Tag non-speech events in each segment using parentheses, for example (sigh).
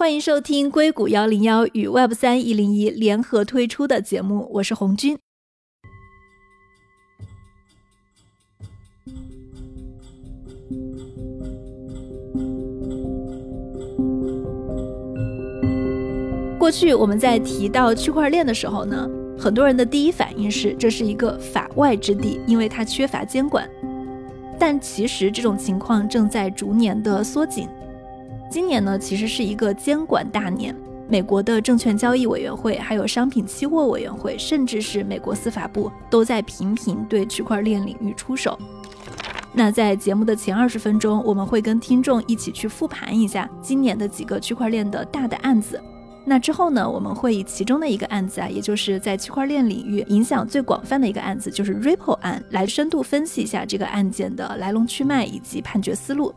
欢迎收听硅谷幺零幺与 Web 三一零一联合推出的节目，我是红军。过去我们在提到区块链的时候呢，很多人的第一反应是这是一个法外之地，因为它缺乏监管。但其实这种情况正在逐年的缩紧。今年呢，其实是一个监管大年，美国的证券交易委员会、还有商品期货委员会，甚至是美国司法部都在频频对区块链领域出手。那在节目的前二十分钟，我们会跟听众一起去复盘一下今年的几个区块链的大的案子。那之后呢，我们会以其中的一个案子啊，也就是在区块链领域影响最广泛的一个案子，就是 Ripple 案，来深度分析一下这个案件的来龙去脉以及判决思路。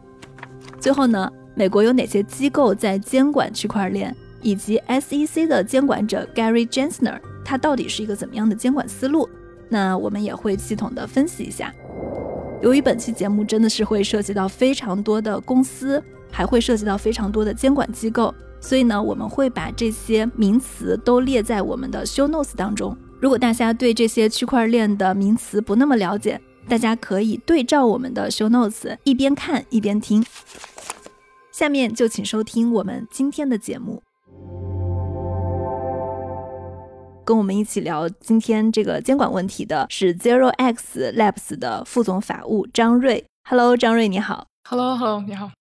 最后呢，美国有哪些机构在监管区块链，以及 SEC 的监管者 Gary j e n s n e r 他到底是一个怎么样的监管思路？那我们也会系统的分析一下。由于本期节目真的是会涉及到非常多的公司，还会涉及到非常多的监管机构。所以呢，我们会把这些名词都列在我们的 show notes 当中。如果大家对这些区块链的名词不那么了解，大家可以对照我们的 show notes，一边看一边听。下面就请收听我们今天的节目，跟我们一起聊今天这个监管问题的是 Zero X Labs 的副总法务张瑞。Hello，张瑞，你好。Hello，Hello，你好。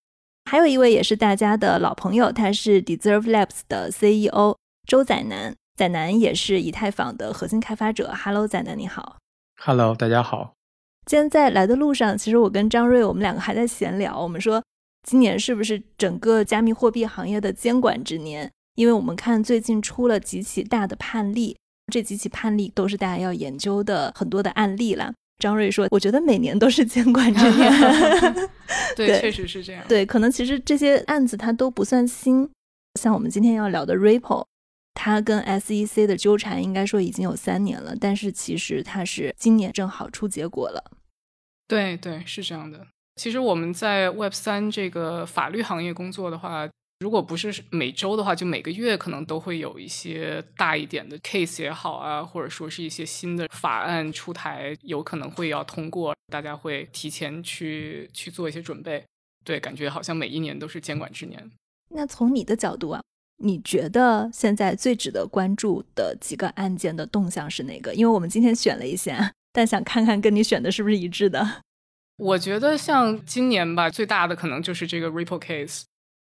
还有一位也是大家的老朋友，他是 Deserve Labs 的 CEO 周载南。载南也是以太坊的核心开发者。Hello，载南你好。Hello，大家好。今天在来的路上，其实我跟张瑞，我们两个还在闲聊。我们说，今年是不是整个加密货币行业的监管之年？因为我们看最近出了几起大的判例，这几起判例都是大家要研究的很多的案例了。张瑞说：“我觉得每年都是监管之年。(laughs) 对，确实是这样。对，可能其实这些案子它都不算新，像我们今天要聊的 Ripple，它跟 SEC 的纠缠应该说已经有三年了，但是其实它是今年正好出结果了。对对，是这样的。其实我们在 Web 三这个法律行业工作的话。”如果不是每周的话，就每个月可能都会有一些大一点的 case 也好啊，或者说是一些新的法案出台，有可能会要通过，大家会提前去去做一些准备。对，感觉好像每一年都是监管之年。那从你的角度啊，你觉得现在最值得关注的几个案件的动向是哪个？因为我们今天选了一些，但想看看跟你选的是不是一致的。我觉得像今年吧，最大的可能就是这个 Ripple case。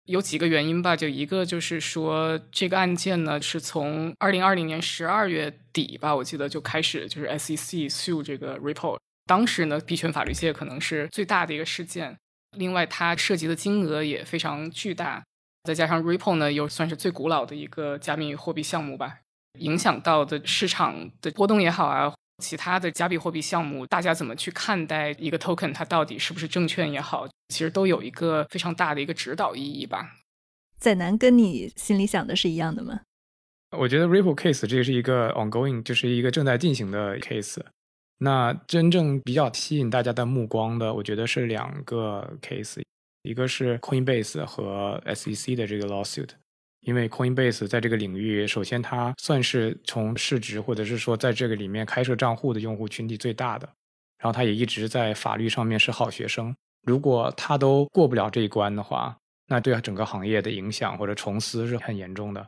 有几个原因吧，就一个就是说，这个案件呢是从二零二零年十二月底吧，我记得就开始就是 SEC sue 这个 Ripple，当时呢币圈法律界可能是最大的一个事件。另外，它涉及的金额也非常巨大，再加上 Ripple 呢又算是最古老的一个加密货币项目吧，影响到的市场的波动也好啊。其他的加密货币项目，大家怎么去看待一个 token？它到底是不是证券也好，其实都有一个非常大的一个指导意义吧。在南跟你心里想的是一样的吗？我觉得 Ripple case 这是一个 ongoing，就是一个正在进行的 case。那真正比较吸引大家的目光的，我觉得是两个 case，一个是 Coinbase 和 SEC 的这个 lawsuit。因为 Coinbase 在这个领域，首先它算是从市值或者是说在这个里面开设账户的用户群体最大的，然后它也一直在法律上面是好学生。如果它都过不了这一关的话，那对整个行业的影响或者重思是很严重的。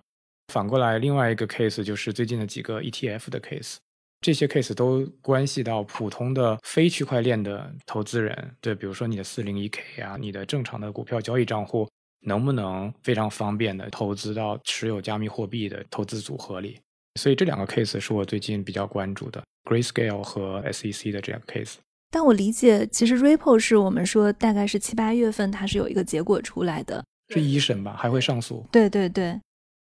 反过来，另外一个 case 就是最近的几个 ETF 的 case，这些 case 都关系到普通的非区块链的投资人，对，比如说你的 401k 啊，你的正常的股票交易账户。能不能非常方便的投资到持有加密货币的投资组合里？所以这两个 case 是我最近比较关注的，Grayscale 和 SEC 的这两个 case。但我理解，其实 Ripple 是我们说大概是七八月份它是有一个结果出来的，是一审吧？还会上诉？对对对。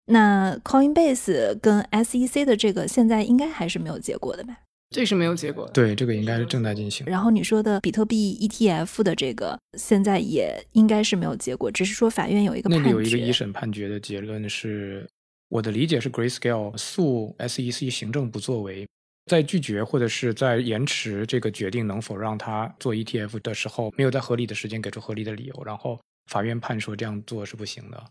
那 Coinbase 跟 SEC 的这个现在应该还是没有结果的吧？这是没有结果的，对，这个应该是正在进行。然后你说的比特币 ETF 的这个，现在也应该是没有结果，只是说法院有一个那里有一个一审判决的结论是，我的理解是 Grayscale 诉 SEC 行政不作为，在拒绝或者是在延迟这个决定能否让他做 ETF 的时候，没有在合理的时间给出合理的理由，然后法院判说这样做是不行的。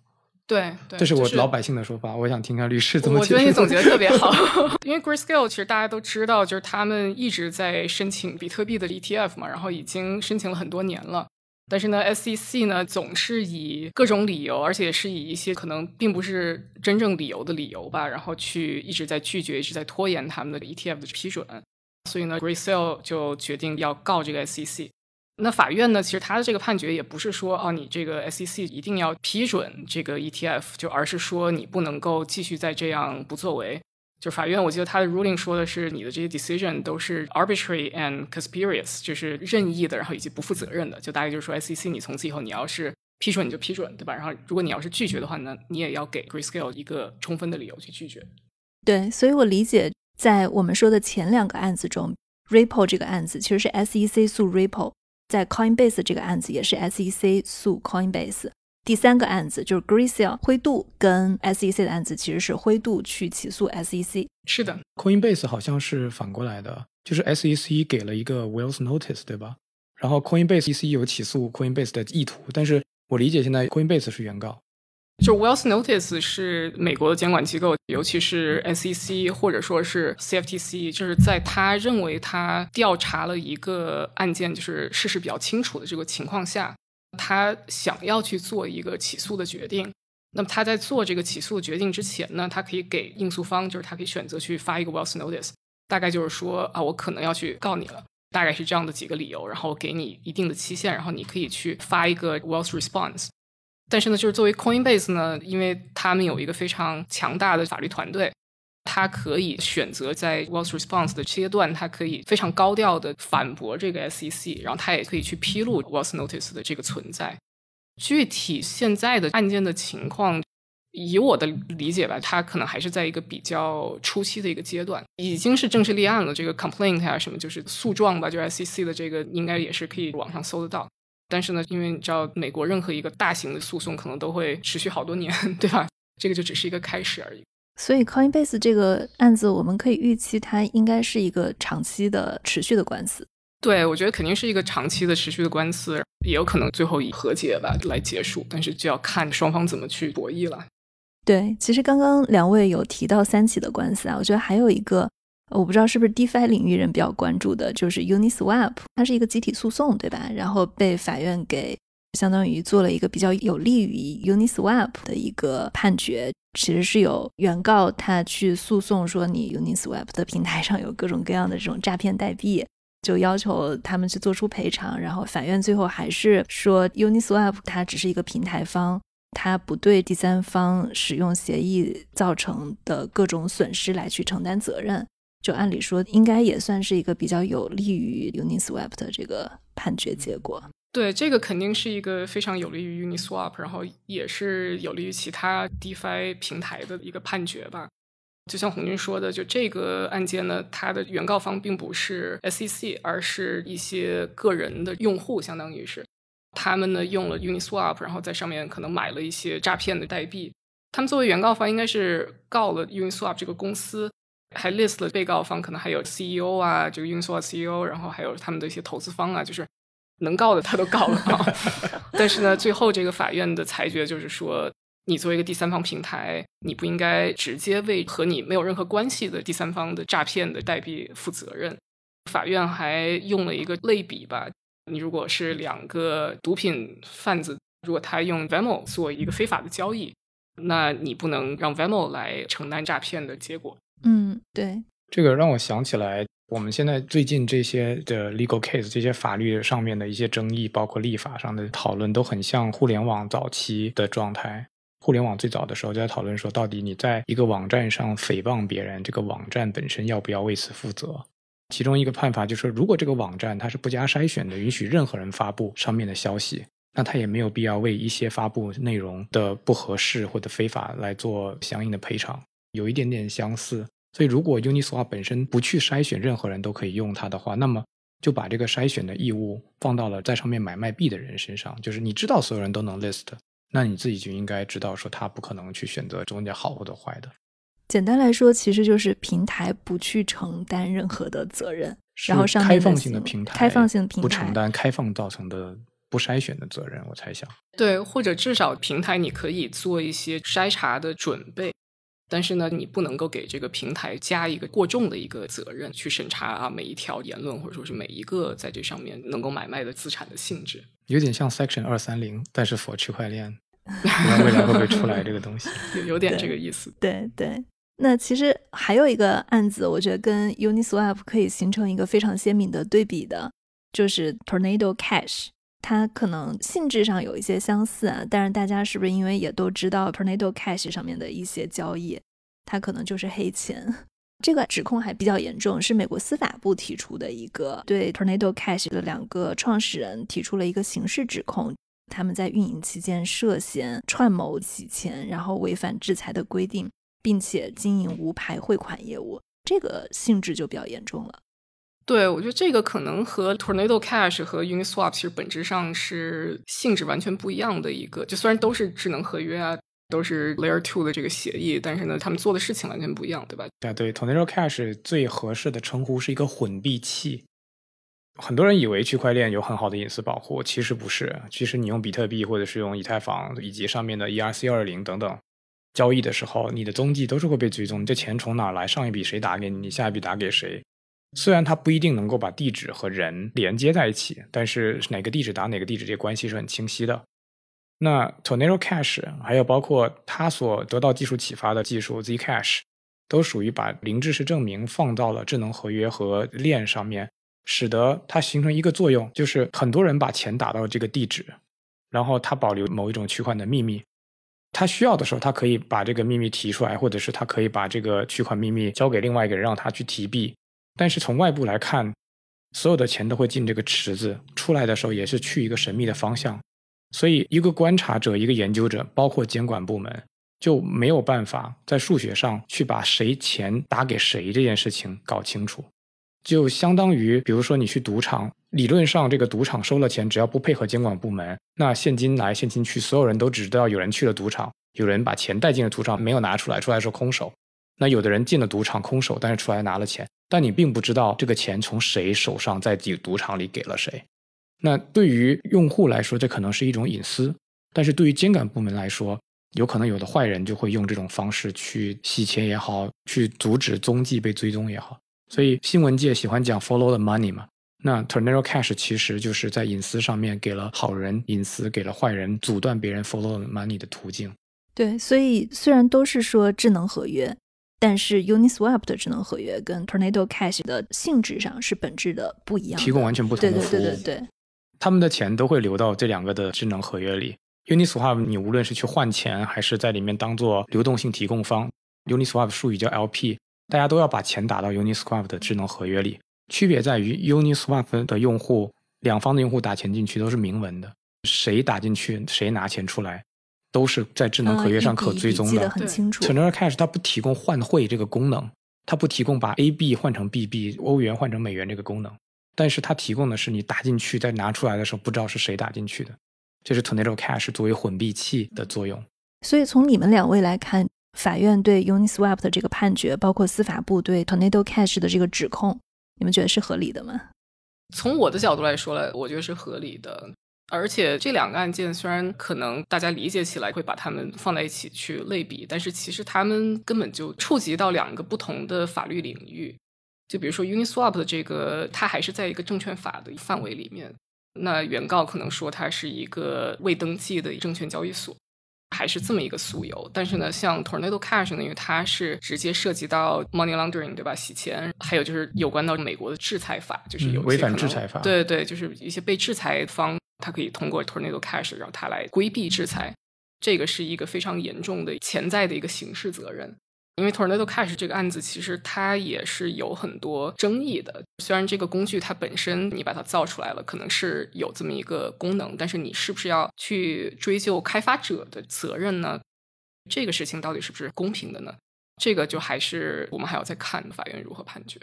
对，这是我老百姓的说法，我想听看律师怎么我。觉得你总结的特别好，(laughs) 因为 Grayscale 其实大家都知道，就是他们一直在申请比特币的 ETF 嘛，然后已经申请了很多年了。但是呢，SEC 呢总是以各种理由，而且是以一些可能并不是真正理由的理由吧，然后去一直在拒绝、一直在拖延他们的 ETF 的批准。所以呢，Grayscale 就决定要告这个 SEC。那法院呢，其实他的这个判决也不是说哦，你这个 SEC 一定要批准这个 ETF，就而是说你不能够继续再这样不作为。就法院，我记得他的 ruling 说的是你的这些 decision 都是 arbitrary and conspurious，就是任意的，然后以及不负责任的。就大概就是说，SEC 你从此以后你要是批准你就批准，对吧？然后如果你要是拒绝的话呢，你也要给 Grayscale 一个充分的理由去拒绝。对，所以我理解，在我们说的前两个案子中，Ripple 这个案子其实是 SEC 诉 Ripple，在 Coinbase 这个案子也是 SEC 诉 Coinbase。第三个案子就是 Grayscale 灰度跟 SEC 的案子，其实是灰度去起诉 SEC。是的，Coinbase 好像是反过来的，就是 SEC 给了一个 Wells Notice，对吧？然后 Coinbase EC 有起诉 Coinbase 的意图，但是我理解现在 Coinbase 是原告。就 Wells Notice 是美国的监管机构，尤其是 SEC 或者说是 CFTC，就是在他认为他调查了一个案件，就是事实比较清楚的这个情况下，他想要去做一个起诉的决定。那么他在做这个起诉的决定之前呢，他可以给应诉方，就是他可以选择去发一个 Wells Notice，大概就是说啊，我可能要去告你了。大概是这样的几个理由，然后给你一定的期限，然后你可以去发一个 Wells Response。但是呢，就是作为 Coinbase 呢，因为他们有一个非常强大的法律团队，它可以选择在 Wells Response 的阶段，它可以非常高调的反驳这个 SEC，然后它也可以去披露 Wells Notice 的这个存在。具体现在的案件的情况，以我的理解吧，它可能还是在一个比较初期的一个阶段，已经是正式立案了。这个 complaint 啊，什么就是诉状吧，就 SEC 的这个应该也是可以网上搜得到。但是呢，因为你知道，美国任何一个大型的诉讼可能都会持续好多年，(laughs) 对吧？这个就只是一个开始而已。所以 Coinbase 这个案子，我们可以预期它应该是一个长期的、持续的官司。对，我觉得肯定是一个长期的、持续的官司，也有可能最后以和解吧来结束，但是就要看双方怎么去博弈了。对，其实刚刚两位有提到三起的官司啊，我觉得还有一个，我不知道是不是 DeFi 领域人比较关注的，就是 Uniswap，它是一个集体诉讼，对吧？然后被法院给相当于做了一个比较有利于 Uniswap 的一个判决，其实是有原告他去诉讼说你 Uniswap 的平台上有各种各样的这种诈骗代币。就要求他们去做出赔偿，然后法院最后还是说 Uniswap 它只是一个平台方，它不对第三方使用协议造成的各种损失来去承担责任。就按理说，应该也算是一个比较有利于 Uniswap 的这个判决结果。对，这个肯定是一个非常有利于 Uniswap，然后也是有利于其他 DeFi 平台的一个判决吧。就像红军说的，就这个案件呢，它的原告方并不是 SEC，而是一些个人的用户，相当于是他们呢用了 Uniswap，然后在上面可能买了一些诈骗的代币。他们作为原告方，应该是告了 Uniswap 这个公司，还 list 了被告方，可能还有 CEO 啊，这个 Uniswap CEO，然后还有他们的一些投资方啊，就是能告的他都告了。(laughs) 但是呢，最后这个法院的裁决就是说。你作为一个第三方平台，你不应该直接为和你没有任何关系的第三方的诈骗的代币负责任。法院还用了一个类比吧，你如果是两个毒品贩子，如果他用 Venmo 做一个非法的交易，那你不能让 Venmo 来承担诈骗的结果。嗯，对，这个让我想起来，我们现在最近这些的 legal case，这些法律上面的一些争议，包括立法上的讨论，都很像互联网早期的状态。互联网最早的时候就在讨论说，到底你在一个网站上诽谤别人，这个网站本身要不要为此负责？其中一个判罚就是，如果这个网站它是不加筛选的，允许任何人发布上面的消息，那它也没有必要为一些发布内容的不合适或者非法来做相应的赔偿，有一点点相似。所以，如果 Uniswap 本身不去筛选任何人都可以用它的话，那么就把这个筛选的义务放到了在上面买卖币的人身上，就是你知道所有人都能 list。那你自己就应该知道，说他不可能去选择中间好或者坏的。简单来说，其实就是平台不去承担任何的责任，然后上面开放性的平台，开放性平台不承担开放造成的不筛选的责任，我猜想。对，或者至少平台你可以做一些筛查的准备，但是呢，你不能够给这个平台加一个过重的一个责任，去审查啊每一条言论或者说是每一个在这上面能够买卖的资产的性质。有点像 Section 二三零，但是 for 区块链，不知道未来会不会出来这个东西？有 (laughs) 有点这个意思。对对。那其实还有一个案子，我觉得跟 Uniswap 可以形成一个非常鲜明的对比的，就是 Tornado Cash。它可能性质上有一些相似啊，但是大家是不是因为也都知道 Tornado Cash 上面的一些交易，它可能就是黑钱？这个指控还比较严重，是美国司法部提出的一个对 Tornado Cash 的两个创始人提出了一个刑事指控，他们在运营期间涉嫌串谋洗钱，然后违反制裁的规定。并且经营无牌汇款业务，这个性质就比较严重了。对，我觉得这个可能和 Tornado Cash 和 Uniswap 其实本质上是性质完全不一样的一个。就虽然都是智能合约啊，都是 Layer Two 的这个协议，但是呢，他们做的事情完全不一样，对吧？对对，Tornado Cash 最合适的称呼是一个混币器。很多人以为区块链有很好的隐私保护，其实不是。其实你用比特币或者是用以太坊以及上面的 ERC 二零等等。交易的时候，你的踪迹都是会被追踪。你这钱从哪来？上一笔谁打给你？你下一笔打给谁？虽然它不一定能够把地址和人连接在一起，但是哪个地址打哪个地址，这关系是很清晰的。那 Tornado Cash 还有包括它所得到技术启发的技术 Zcash，都属于把零知识证明放到了智能合约和链上面，使得它形成一个作用，就是很多人把钱打到这个地址，然后它保留某一种区块的秘密。他需要的时候，他可以把这个秘密提出来，或者是他可以把这个取款秘密交给另外一个人，让他去提币。但是从外部来看，所有的钱都会进这个池子，出来的时候也是去一个神秘的方向。所以，一个观察者、一个研究者，包括监管部门，就没有办法在数学上去把谁钱打给谁这件事情搞清楚。就相当于，比如说你去赌场，理论上这个赌场收了钱，只要不配合监管部门，那现金来现金去，所有人都只知道有人去了赌场，有人把钱带进了赌场，没有拿出来，出来说空手。那有的人进了赌场空手，但是出来拿了钱，但你并不知道这个钱从谁手上在赌赌场里给了谁。那对于用户来说，这可能是一种隐私，但是对于监管部门来说，有可能有的坏人就会用这种方式去洗钱也好，去阻止踪迹被追踪也好。所以新闻界喜欢讲 follow the money 嘛，那 Tornado Cash 其实就是在隐私上面给了好人隐私，给了坏人阻断别人 follow the money 的途径。对，所以虽然都是说智能合约，但是 Uniswap 的智能合约跟 Tornado Cash 的性质上是本质的不一样，提供完全不同的服务。对对对对对，他们的钱都会流到这两个的智能合约里。Uniswap 你无论是去换钱，还是在里面当做流动性提供方，Uniswap 术语叫 LP。大家都要把钱打到 Uniswap 的智能合约里，区别在于 Uniswap 的用户两方的用户打钱进去都是明文的，谁打进去谁拿钱出来，都是在智能合约上可追踪的。记得很清楚。Tornado Cash 它不提供换汇这个功能，它不提供把 A B 换成 B B，、欧元换成美元这个功能，但是它提供的是你打进去再拿出来的时候不知道是谁打进去的，这是 Tornado Cash 作为混币器的作用。所以从你们两位来看。法院对 Uniswap 的这个判决，包括司法部对 Tornado Cash 的这个指控，你们觉得是合理的吗？从我的角度来说来，我觉得是合理的。而且这两个案件虽然可能大家理解起来会把它们放在一起去类比，但是其实他们根本就触及到两个不同的法律领域。就比如说 Uniswap 的这个，它还是在一个证券法的范围里面。那原告可能说它是一个未登记的证券交易所。还是这么一个诉由，但是呢，像 Tornado Cash 呢，因为它是直接涉及到 money laundering，对吧？洗钱，还有就是有关到美国的制裁法，就是有违反制裁法。对对，就是一些被制裁方，他可以通过 Tornado Cash 让他来规避制裁，这个是一个非常严重的潜在的一个刑事责任。因为 Tornado Cash 这个案子，其实它也是有很多争议的。虽然这个工具它本身你把它造出来了，可能是有这么一个功能，但是你是不是要去追究开发者的责任呢？这个事情到底是不是公平的呢？这个就还是我们还要再看法院如何判决。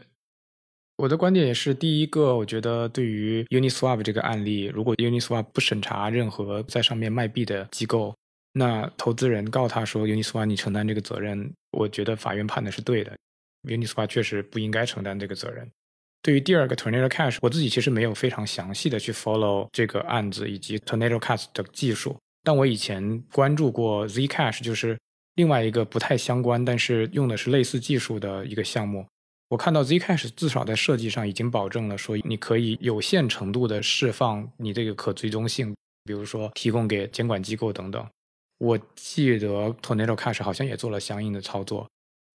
我的观点也是，第一个，我觉得对于 Uniswap 这个案例，如果 Uniswap 不审查任何在上面卖币的机构。那投资人告他说：“Uniswap，你承担这个责任。”我觉得法院判的是对的，Uniswap 确实不应该承担这个责任。对于第二个 Tornado Cash，我自己其实没有非常详细的去 follow 这个案子以及 Tornado Cash 的技术，但我以前关注过 Zcash，就是另外一个不太相关，但是用的是类似技术的一个项目。我看到 Zcash 至少在设计上已经保证了说，你可以有限程度的释放你这个可追踪性，比如说提供给监管机构等等。我记得 Tornado Cash 好像也做了相应的操作。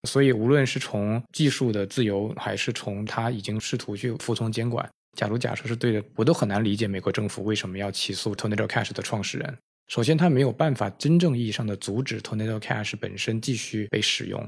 所以，无论是从技术的自由，还是从他已经试图去服从监管，假如假设是对的，我都很难理解美国政府为什么要起诉 Tornado Cash 的创始人。首先，他没有办法真正意义上的阻止 Tornado Cash 本身继续被使用；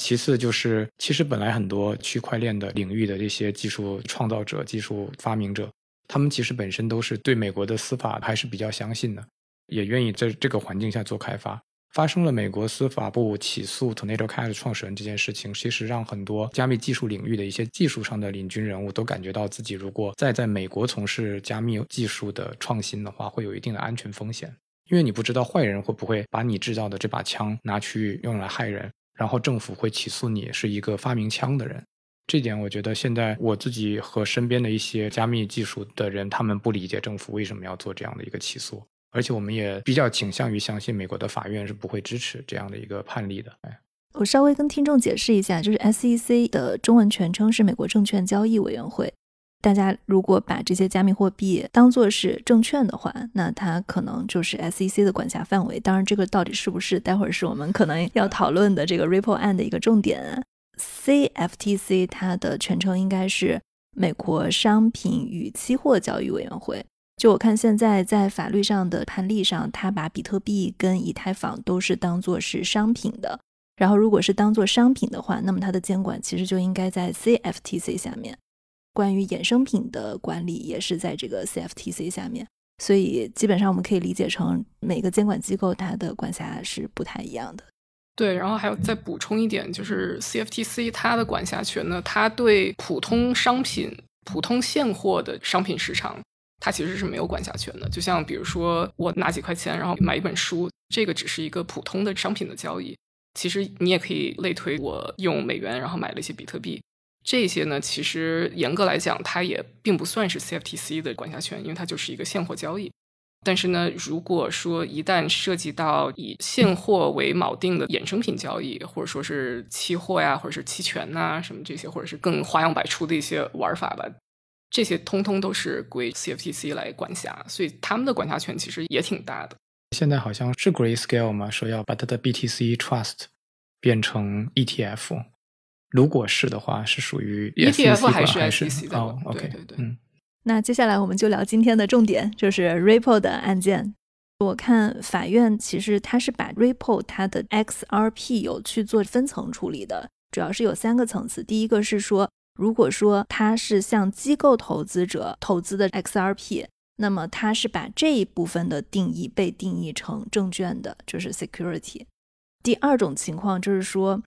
其次，就是其实本来很多区块链的领域的这些技术创造者、技术发明者，他们其实本身都是对美国的司法还是比较相信的，也愿意在这个环境下做开发。发生了美国司法部起诉 Tornado Cash 创始人这件事情，其实让很多加密技术领域的一些技术上的领军人物都感觉到自己如果再在美国从事加密技术的创新的话，会有一定的安全风险，因为你不知道坏人会不会把你制造的这把枪拿去用来害人，然后政府会起诉你是一个发明枪的人。这点我觉得现在我自己和身边的一些加密技术的人，他们不理解政府为什么要做这样的一个起诉。而且我们也比较倾向于相信美国的法院是不会支持这样的一个判例的。哎，我稍微跟听众解释一下，就是 SEC 的中文全称是美国证券交易委员会。大家如果把这些加密货币当做是证券的话，那它可能就是 SEC 的管辖范围。当然，这个到底是不是，待会儿是我们可能要讨论的这个 Ripple 案的一个重点。CFTC 它的全称应该是美国商品与期货交易委员会。就我看，现在在法律上的判例上，它把比特币跟以太坊都是当做是商品的。然后，如果是当做商品的话，那么它的监管其实就应该在 CFTC 下面。关于衍生品的管理也是在这个 CFTC 下面。所以，基本上我们可以理解成每个监管机构它的管辖是不太一样的。对，然后还有再补充一点，就是 CFTC 它的管辖权呢，它对普通商品、普通现货的商品市场。它其实是没有管辖权的，就像比如说我拿几块钱，然后买一本书，这个只是一个普通的商品的交易。其实你也可以类推，我用美元然后买了一些比特币，这些呢，其实严格来讲，它也并不算是 CFTC 的管辖权，因为它就是一个现货交易。但是呢，如果说一旦涉及到以现货为锚定的衍生品交易，或者说是期货呀，或者是期权呐，什么这些，或者是更花样百出的一些玩法吧。这些通通都是归 CFTC 来管辖，所以他们的管辖权其实也挺大的。现在好像是 Grayscale 吗？说要把它的 BTC Trust 变成 ETF，如果是的话，是属于 ETF 还是 SEC 的？OK，对对对。嗯，那接下来我们就聊今天的重点，就是 Ripple 的案件。我看法院其实它是把 Ripple 它的 XRP 有去做分层处理的，主要是有三个层次。第一个是说。如果说它是向机构投资者投资的 XRP，那么它是把这一部分的定义被定义成证券的，就是 security。第二种情况就是说，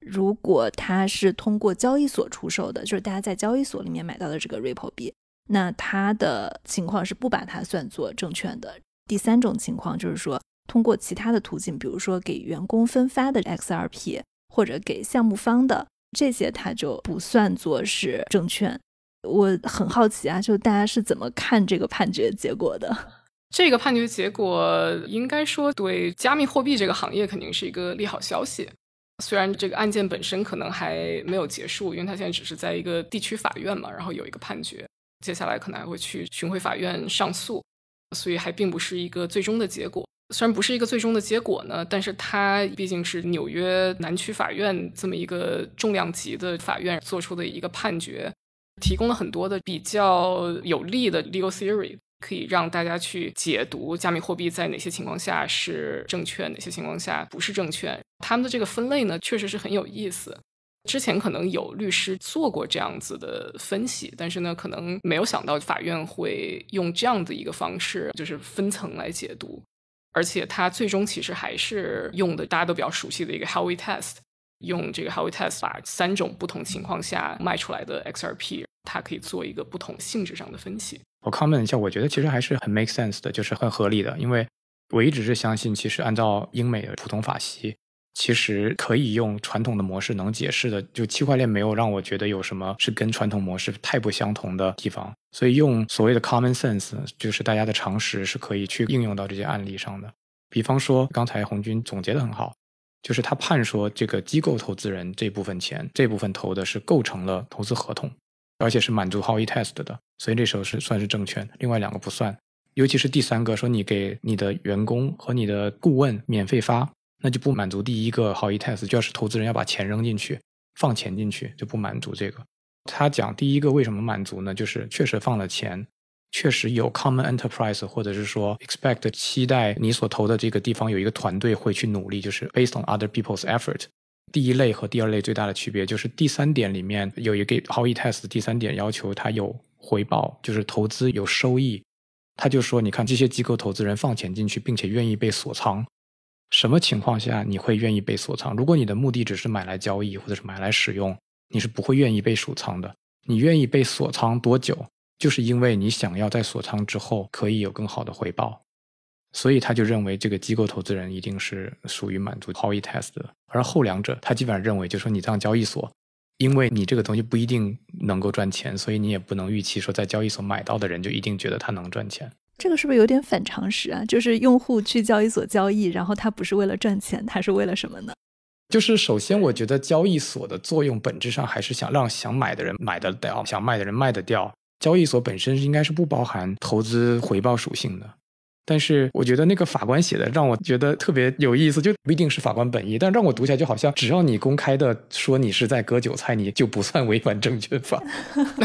如果它是通过交易所出售的，就是大家在交易所里面买到的这个 Ripple 币，那它的情况是不把它算作证券的。第三种情况就是说，通过其他的途径，比如说给员工分发的 XRP，或者给项目方的。这些它就不算作是证券。我很好奇啊，就大家是怎么看这个判决结果的？这个判决结果应该说对加密货币这个行业肯定是一个利好消息。虽然这个案件本身可能还没有结束，因为它现在只是在一个地区法院嘛，然后有一个判决，接下来可能还会去巡回法院上诉，所以还并不是一个最终的结果。虽然不是一个最终的结果呢，但是它毕竟是纽约南区法院这么一个重量级的法院做出的一个判决，提供了很多的比较有利的 legal theory，可以让大家去解读加密货币在哪些情况下是证券，哪些情况下不是证券。他们的这个分类呢，确实是很有意思。之前可能有律师做过这样子的分析，但是呢，可能没有想到法院会用这样的一个方式，就是分层来解读。而且它最终其实还是用的大家都比较熟悉的一个 Howey Test，用这个 Howey Test 把三种不同情况下卖出来的 XRP，它可以做一个不同性质上的分析。我 comment 一下，我觉得其实还是很 make sense 的，就是很合理的。因为我一直是相信，其实按照英美的普通法系，其实可以用传统的模式能解释的，就区块链没有让我觉得有什么是跟传统模式太不相同的地方，所以用所谓的 common sense，就是大家的常识是可以去应用到这些案例上的。比方说，刚才红军总结的很好，就是他判说这个机构投资人这部分钱，这部分投的是构成了投资合同，而且是满足 Howey Test 的，所以这时候是算是证券，另外两个不算。尤其是第三个，说你给你的员工和你的顾问免费发，那就不满足第一个 Howey Test，就要是投资人要把钱扔进去，放钱进去就不满足这个。他讲第一个为什么满足呢？就是确实放了钱。确实有 common enterprise，或者是说 expect 期待你所投的这个地方有一个团队会去努力，就是 based on other people's effort。第一类和第二类最大的区别就是第三点里面有一个 Howey test，第三点要求它有回报，就是投资有收益。他就说，你看这些机构投资人放钱进去，并且愿意被锁仓，什么情况下你会愿意被锁仓？如果你的目的只是买来交易或者是买来使用，你是不会愿意被锁仓的。你愿意被锁仓多久？就是因为你想要在锁仓之后可以有更好的回报，所以他就认为这个机构投资人一定是属于满足 Howey Test 的。而后两者，他基本上认为，就说你这样交易所，因为你这个东西不一定能够赚钱，所以你也不能预期说在交易所买到的人就一定觉得他能赚钱。这个是不是有点反常识啊？就是用户去交易所交易，然后他不是为了赚钱，他是为了什么呢？就是首先，我觉得交易所的作用本质上还是想让想买的人买得掉，想卖的人卖得掉。交易所本身应该是不包含投资回报属性的，但是我觉得那个法官写的让我觉得特别有意思，就不一定是法官本意，但让我读起来就好像只要你公开的说你是在割韭菜，你就不算违反证券法，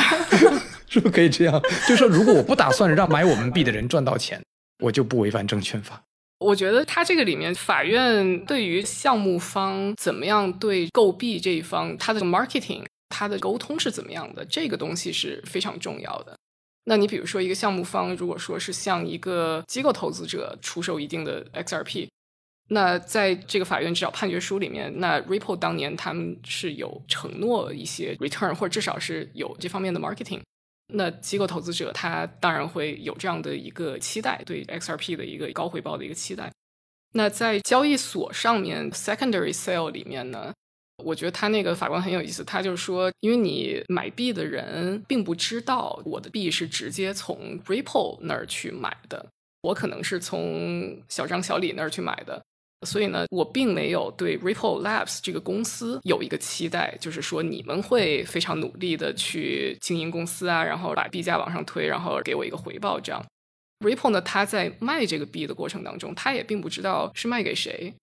(laughs) 是不是可以这样？就是说如果我不打算让买我们币的人赚到钱，我就不违反证券法。我觉得他这个里面，法院对于项目方怎么样对购币这一方，他的 marketing。它的沟通是怎么样的？这个东西是非常重要的。那你比如说，一个项目方如果说是向一个机构投资者出售一定的 XRP，那在这个法院至少判决书里面，那 Ripple 当年他们是有承诺一些 return，或者至少是有这方面的 marketing。那机构投资者他当然会有这样的一个期待，对 XRP 的一个高回报的一个期待。那在交易所上面 secondary sale 里面呢？我觉得他那个法官很有意思，他就是说，因为你买币的人并不知道我的币是直接从 Ripple 那儿去买的，我可能是从小张小李那儿去买的，所以呢，我并没有对 Ripple Labs 这个公司有一个期待，就是说你们会非常努力的去经营公司啊，然后把币价往上推，然后给我一个回报。这样，Ripple 呢，他在卖这个币的过程当中，他也并不知道是卖给谁。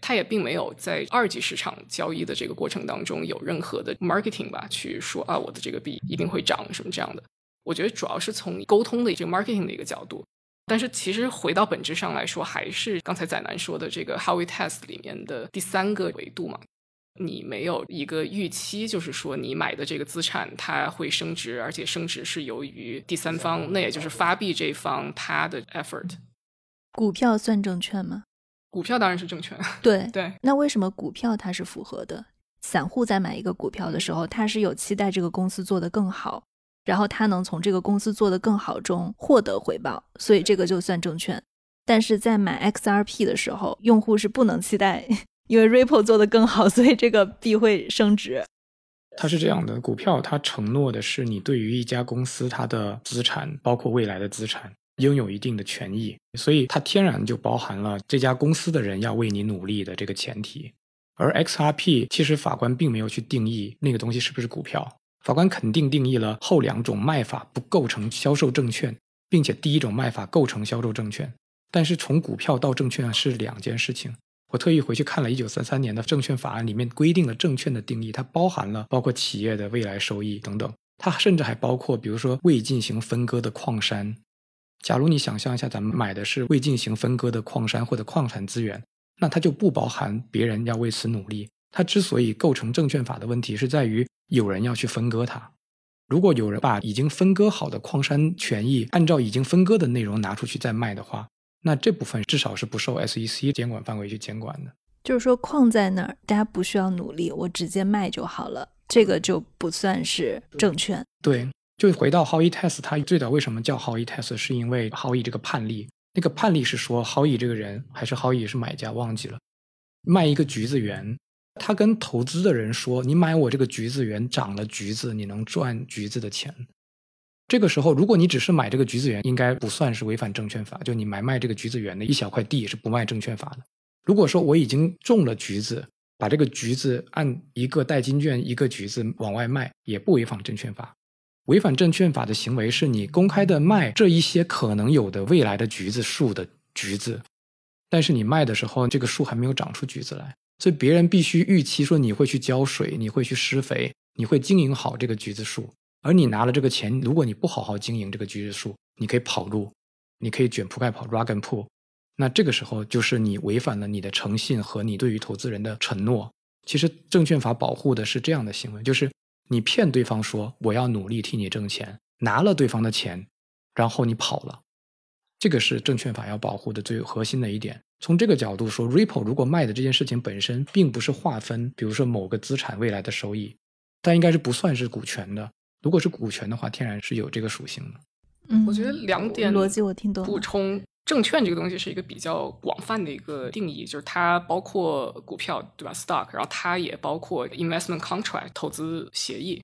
他也并没有在二级市场交易的这个过程当中有任何的 marketing 吧，去说啊，我的这个币一定会涨什么这样的。我觉得主要是从沟通的这个 marketing 的一个角度，但是其实回到本质上来说，还是刚才仔南说的这个 how we test 里面的第三个维度嘛。你没有一个预期，就是说你买的这个资产它会升值，而且升值是由于第三方，那也就是发币这方他的 effort。股票算证券吗？股票当然是证券，对对。那为什么股票它是符合的？散户在买一个股票的时候，他是有期待这个公司做得更好，然后他能从这个公司做得更好中获得回报，所以这个就算证券。但是在买 XRP 的时候，用户是不能期待，因为 Ripple 做得更好，所以这个币会升值。它是这样的，股票它承诺的是你对于一家公司它的资产，包括未来的资产。拥有一定的权益，所以它天然就包含了这家公司的人要为你努力的这个前提。而 XRP 其实法官并没有去定义那个东西是不是股票，法官肯定定义了后两种卖法不构成销售证券，并且第一种卖法构成销售证券。但是从股票到证券是两件事情。我特意回去看了一九三三年的证券法案里面规定了证券的定义，它包含了包括企业的未来收益等等，它甚至还包括比如说未进行分割的矿山。假如你想象一下，咱们买的是未进行分割的矿山或者矿产资源，那它就不包含别人要为此努力。它之所以构成证券法的问题，是在于有人要去分割它。如果有人把已经分割好的矿山权益按照已经分割的内容拿出去再卖的话，那这部分至少是不受 SEC 监管范围去监管的。就是说，矿在那儿，大家不需要努力，我直接卖就好了，这个就不算是证券。对。就回到 Howey Test，他最早为什么叫 howe test 是因为 Howey 这个判例，那个判例是说 Howey 这个人还是 Howey 是买家忘记了，卖一个橘子园，他跟投资的人说：“你买我这个橘子园，长了橘子，你能赚橘子的钱。”这个时候，如果你只是买这个橘子园，应该不算是违反证券法。就你买卖这个橘子园的一小块地是不卖证券法的。如果说我已经种了橘子，把这个橘子按一个代金券一个橘子往外卖，也不违反证券法。违反证券法的行为是你公开的卖这一些可能有的未来的橘子树的橘子，但是你卖的时候，这个树还没有长出橘子来，所以别人必须预期说你会去浇水，你会去施肥，你会经营好这个橘子树。而你拿了这个钱，如果你不好好经营这个橘子树，你可以跑路，你可以卷铺盖跑 rug and pull，那这个时候就是你违反了你的诚信和你对于投资人的承诺。其实证券法保护的是这样的行为，就是你骗对方说我要努力替你挣钱，拿了对方的钱，然后你跑了，这个是证券法要保护的最核心的一点。从这个角度说，Ripple 如果卖的这件事情本身并不是划分，比如说某个资产未来的收益，但应该是不算是股权的。如果是股权的话，天然是有这个属性的。嗯，我觉得两点逻辑我听懂。补充，证券这个东西是一个比较广泛的一个定义，就是它包括股票，对吧？stock，然后它也包括 investment contract 投资协议。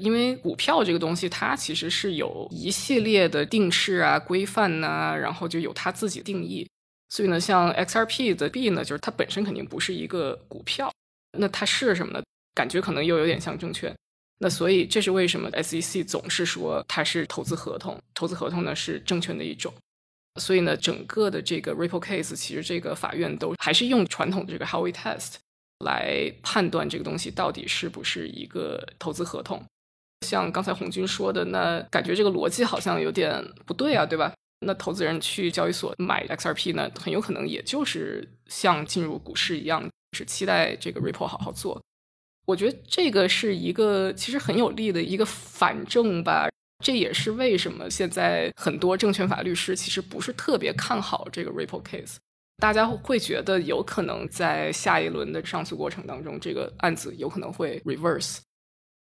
因为股票这个东西，它其实是有一系列的定式啊、规范呐，然后就有它自己定义。所以呢，像 XRP 的币呢，就是它本身肯定不是一个股票，那它是什么呢？感觉可能又有点像证券。那所以这是为什么 SEC 总是说它是投资合同，投资合同呢是证券的一种。所以呢，整个的这个 Ripple case 其实这个法院都还是用传统的这个 Howey test 来判断这个东西到底是不是一个投资合同。像刚才红军说的，那感觉这个逻辑好像有点不对啊，对吧？那投资人去交易所买 XRP 呢，很有可能也就是像进入股市一样，是期待这个 Ripple 好好做。我觉得这个是一个其实很有利的一个反证吧，这也是为什么现在很多证券法律师其实不是特别看好这个 Ripple case，大家会觉得有可能在下一轮的上诉过程当中，这个案子有可能会 reverse，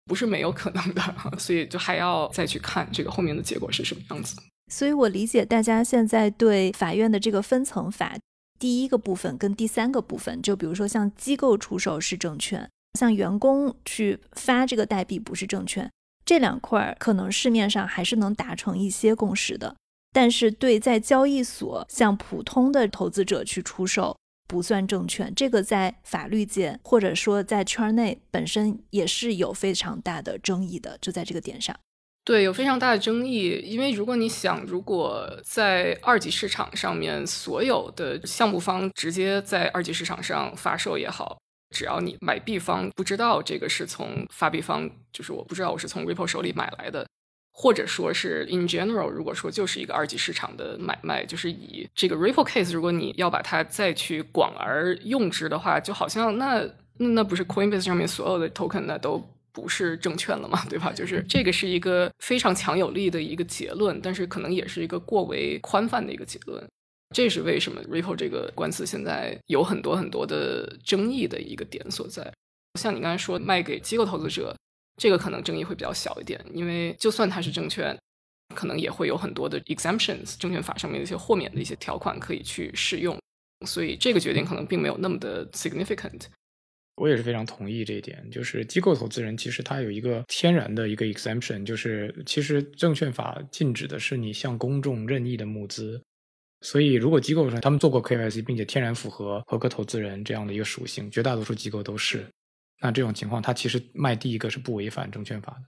不是没有可能的，(laughs) 所以就还要再去看这个后面的结果是什么样子。所以我理解大家现在对法院的这个分层法，第一个部分跟第三个部分，就比如说像机构出售是证券。像员工去发这个代币不是证券，这两块可能市面上还是能达成一些共识的。但是对在交易所向普通的投资者去出售不算证券，这个在法律界或者说在圈内本身也是有非常大的争议的，就在这个点上。对，有非常大的争议，因为如果你想，如果在二级市场上面所有的项目方直接在二级市场上发售也好。只要你买币方不知道这个是从发币方，就是我不知道我是从 Ripple 手里买来的，或者说是 in general，如果说就是一个二级市场的买卖，就是以这个 Ripple case，如果你要把它再去广而用之的话，就好像那那不是 Coinbase 上面所有的 token 那都不是证券了嘛，对吧？就是这个是一个非常强有力的一个结论，但是可能也是一个过为宽泛的一个结论。这是为什么 Ripple 这个官司现在有很多很多的争议的一个点所在。像你刚才说卖给机构投资者，这个可能争议会比较小一点，因为就算它是证券，可能也会有很多的 exemptions，证券法上面的一些豁免的一些条款可以去适用，所以这个决定可能并没有那么的 significant。我也是非常同意这一点，就是机构投资人其实他有一个天然的一个 exemption，就是其实证券法禁止的是你向公众任意的募资。所以，如果机构上他们做过 KYC，并且天然符合合格投资人这样的一个属性，绝大多数机构都是。那这种情况，它其实卖第一个是不违反证券法的。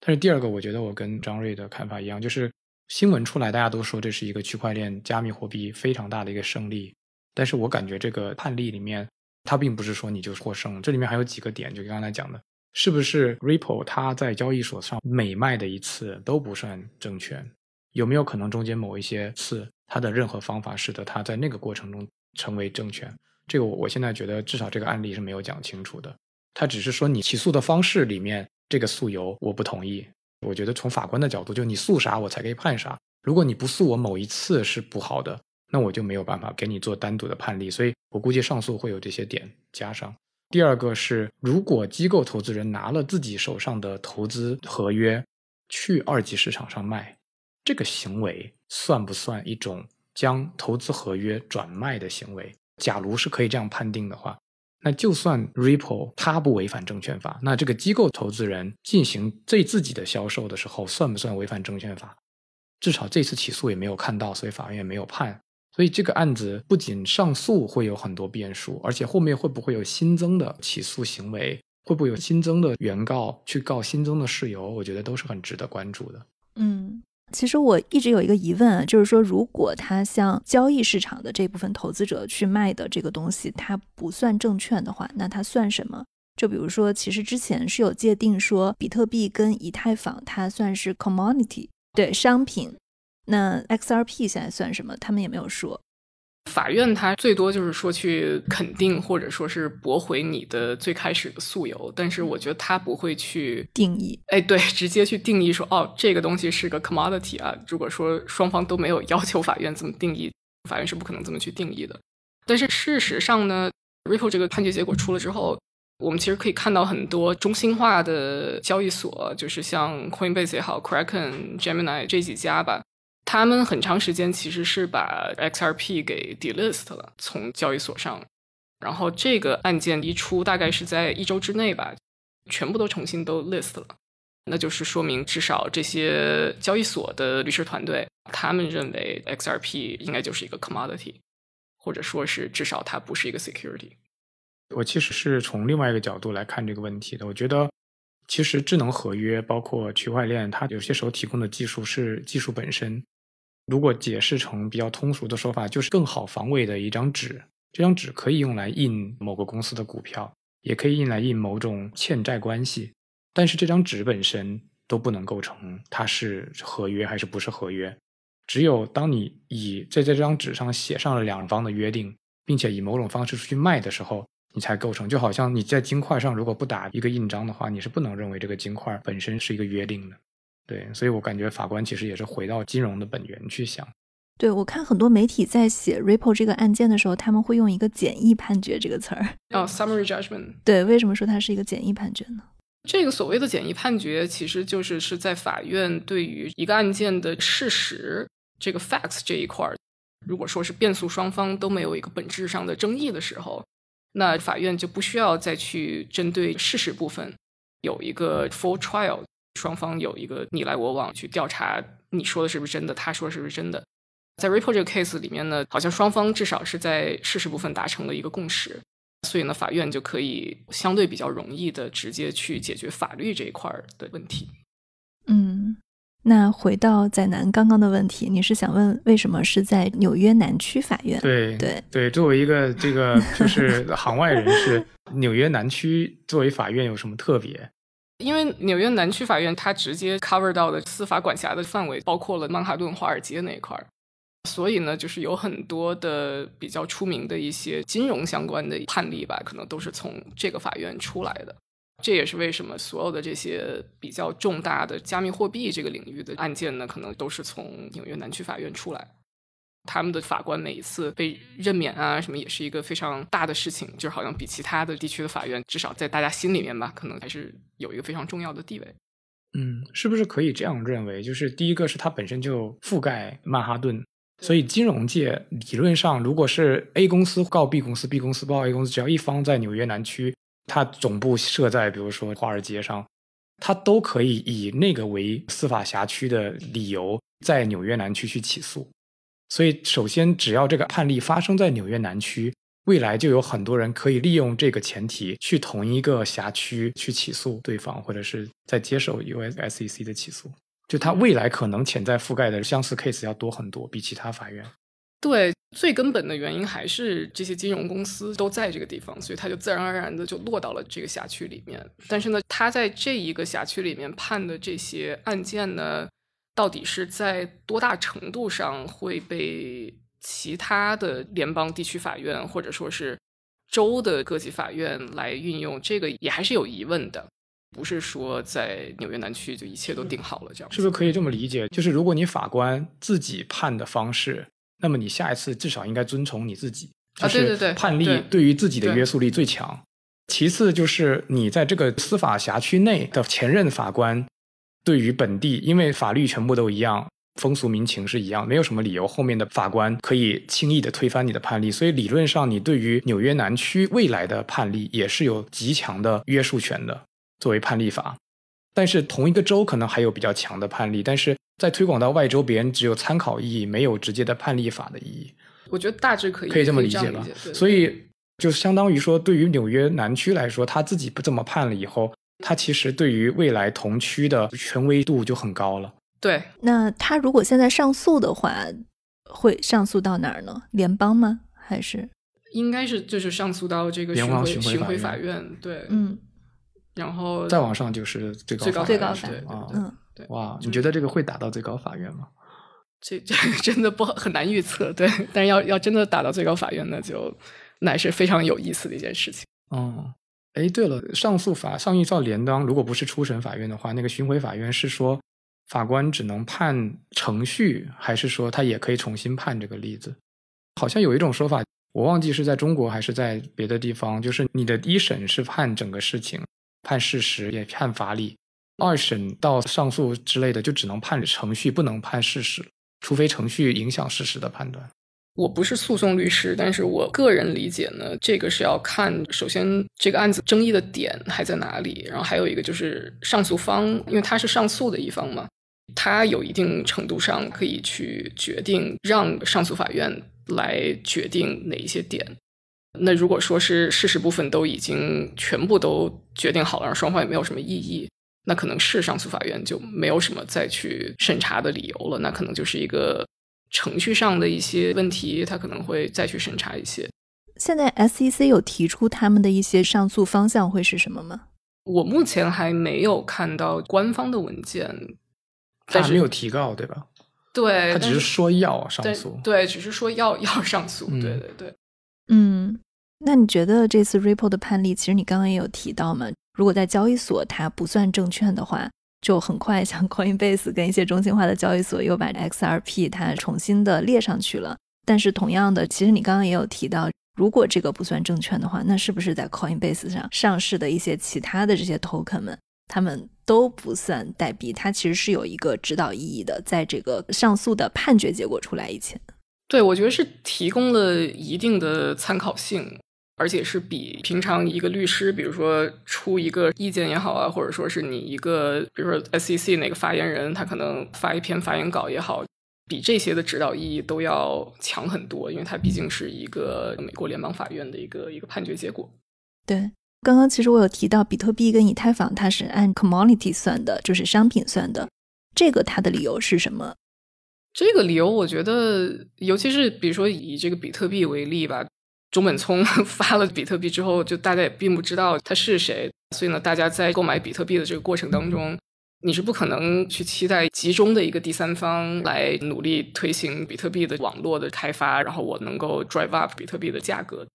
但是第二个，我觉得我跟张瑞的看法一样，就是新闻出来，大家都说这是一个区块链加密货币非常大的一个胜利。但是我感觉这个判例里面，它并不是说你就获胜，这里面还有几个点，就刚才讲的，是不是 Ripple 它在交易所上每卖的一次都不算证券？有没有可能中间某一些次？他的任何方法使得他在那个过程中成为证券，这个我我现在觉得至少这个案例是没有讲清楚的。他只是说你起诉的方式里面这个诉由我不同意。我觉得从法官的角度，就你诉啥我才可以判啥。如果你不诉我某一次是不好的，那我就没有办法给你做单独的判例。所以我估计上诉会有这些点加上。第二个是，如果机构投资人拿了自己手上的投资合约去二级市场上卖。这个行为算不算一种将投资合约转卖的行为？假如是可以这样判定的话，那就算 Ripple 它不违反证券法，那这个机构投资人进行对自己的销售的时候，算不算违反证券法？至少这次起诉也没有看到，所以法院也没有判。所以这个案子不仅上诉会有很多变数，而且后面会不会有新增的起诉行为，会不会有新增的原告去告新增的事由，我觉得都是很值得关注的。嗯，其实我一直有一个疑问啊，就是说，如果他向交易市场的这部分投资者去卖的这个东西，它不算证券的话，那它算什么？就比如说，其实之前是有界定说，比特币跟以太坊它算是 commodity，对商品。那 XRP 现在算什么？他们也没有说。法院它最多就是说去肯定或者说是驳回你的最开始的诉由，但是我觉得他不会去定义。哎，对，直接去定义说哦，这个东西是个 commodity 啊。如果说双方都没有要求法院这么定义，法院是不可能这么去定义的。但是事实上呢，Ripple 这个判决结果出了之后，我们其实可以看到很多中心化的交易所，就是像 Coinbase 也好，Kraken、Gemini 这几家吧。他们很长时间其实是把 XRP 给 delist 了，从交易所上。然后这个案件一出，大概是在一周之内吧，全部都重新都 list 了。那就是说明，至少这些交易所的律师团队，他们认为 XRP 应该就是一个 commodity，或者说是至少它不是一个 security。我其实是从另外一个角度来看这个问题的。我觉得，其实智能合约包括区块链，它有些时候提供的技术是技术本身。如果解释成比较通俗的说法，就是更好防伪的一张纸。这张纸可以用来印某个公司的股票，也可以用来印某种欠债关系。但是这张纸本身都不能构成它是合约还是不是合约。只有当你以在这张纸上写上了两方的约定，并且以某种方式出去卖的时候，你才构成。就好像你在金块上如果不打一个印章的话，你是不能认为这个金块本身是一个约定的。对，所以我感觉法官其实也是回到金融的本源去想。对，我看很多媒体在写 Ripple 这个案件的时候，他们会用一个简易判决这个词儿。哦，summary judgment。对，为什么说它是一个简易判决呢？这个所谓的简易判决，其实就是是在法院对于一个案件的事实这个 facts 这一块儿，如果说是辩诉双方都没有一个本质上的争议的时候，那法院就不需要再去针对事实部分有一个 full trial。双方有一个你来我往去调查，你说的是不是真的？他说是不是真的？在 Ripple 这个 case 里面呢，好像双方至少是在事实部分达成了一个共识，所以呢，法院就可以相对比较容易的直接去解决法律这一块的问题。嗯，那回到在南刚刚的问题，你是想问为什么是在纽约南区法院？对对对，作为一个这个就是行外人士，(laughs) 纽约南区作为法院有什么特别？因为纽约南区法院它直接 cover 到的司法管辖的范围包括了曼哈顿、华尔街那一块儿，所以呢，就是有很多的比较出名的一些金融相关的判例吧，可能都是从这个法院出来的。这也是为什么所有的这些比较重大的加密货币这个领域的案件呢，可能都是从纽约南区法院出来。他们的法官每一次被任免啊，什么也是一个非常大的事情，就好像比其他的地区的法院，至少在大家心里面吧，可能还是有一个非常重要的地位。嗯，是不是可以这样认为？就是第一个是它本身就覆盖曼哈顿，所以金融界理论上，如果是 A 公司告 B 公司，B 公司告 A 公司，只要一方在纽约南区，它总部设在比如说华尔街上，它都可以以那个为司法辖区的理由，在纽约南区去起诉。所以，首先，只要这个判例发生在纽约南区，未来就有很多人可以利用这个前提去同一个辖区去起诉对方，或者是在接受 U.S.S.E.C 的起诉。就它未来可能潜在覆盖的相似 case 要多很多，比其他法院。对，最根本的原因还是这些金融公司都在这个地方，所以它就自然而然的就落到了这个辖区里面。但是呢，它在这一个辖区里面判的这些案件呢？到底是在多大程度上会被其他的联邦地区法院或者说是州的各级法院来运用？这个也还是有疑问的。不是说在纽约南区就一切都定好了这样？是不是可以这么理解？就是如果你法官自己判的方式，那么你下一次至少应该遵从你自己。啊，对对对，判例对于自己的约束力最强。其次就是你在这个司法辖区内的前任法官。对于本地，因为法律全部都一样，风俗民情是一样，没有什么理由后面的法官可以轻易的推翻你的判例。所以理论上，你对于纽约南区未来的判例也是有极强的约束权的，作为判例法。但是同一个州可能还有比较强的判例，但是在推广到外州，别人只有参考意义，没有直接的判例法的意义。我觉得大致可以可以这么理解吧？对所以就相当于说，对于纽约南区来说，他自己不这么判了以后，他其实对于未来同区的权威度就很高了。对，那他如果现在上诉的话，会上诉到哪儿呢？联邦吗？还是应该是就是上诉到这个巡回巡巡回回法院？对，嗯然后再往上就是最高最高法院最高法院啊嗯对哇，就你觉得这个会打到最高法院吗？这 (laughs) 这真的不很难预测，对。但是要要真的打到最高法院，那就那是非常有意思的一件事情。哦，哎，对了，上诉法上诉到联邦，如果不是初审法院的话，那个巡回法院是说法官只能判程序，还是说他也可以重新判这个例子？好像有一种说法，我忘记是在中国还是在别的地方，就是你的一审是判整个事情，判事实也判法理，二审到上诉之类的就只能判程序，不能判事实，除非程序影响事实的判断。我不是诉讼律师，但是我个人理解呢，这个是要看，首先这个案子争议的点还在哪里，然后还有一个就是上诉方，因为他是上诉的一方嘛，他有一定程度上可以去决定让上诉法院来决定哪一些点。那如果说是事实部分都已经全部都决定好了，然后双方也没有什么异议，那可能是上诉法院就没有什么再去审查的理由了，那可能就是一个程序上的一些问题，他可能会再去审查一些。现在 SEC 有提出他们的一些上诉方向会是什么吗？我目前还没有看到官方的文件，但是他还没有提告，对吧？对，他只是说要上对诉。对，只是说要 (laughs) 要上诉，嗯对对对。嗯，那你觉得这次 Ripple 的判例，其实你刚刚也有提到嘛？如果在交易所它不算证券的话，就很快像 Coinbase 跟一些中心化的交易所又把 XRP 它重新的列上去了。但是同样的，其实你刚刚也有提到，如果这个不算证券的话，那是不是在 Coinbase 上上市的一些其他的这些 token 们，他们都不算代币？它其实是有一个指导意义的，在这个上诉的判决结果出来以前。对，我觉得是提供了一定的参考性，而且是比平常一个律师，比如说出一个意见也好啊，或者说是你一个，比如说 SEC 哪个发言人，他可能发一篇发言稿也好，比这些的指导意义都要强很多，因为它毕竟是一个美国联邦法院的一个一个判决结果。对，刚刚其实我有提到比特币跟以太坊，它是按 commodity 算的，就是商品算的。这个它的理由是什么？这个理由，我觉得，尤其是比如说以这个比特币为例吧，中本聪 (laughs) 发了比特币之后，就大家也并不知道他是谁，所以呢，大家在购买比特币的这个过程当中，你是不可能去期待集中的一个第三方来努力推行比特币的网络的开发，然后我能够 drive up 比特币的价格，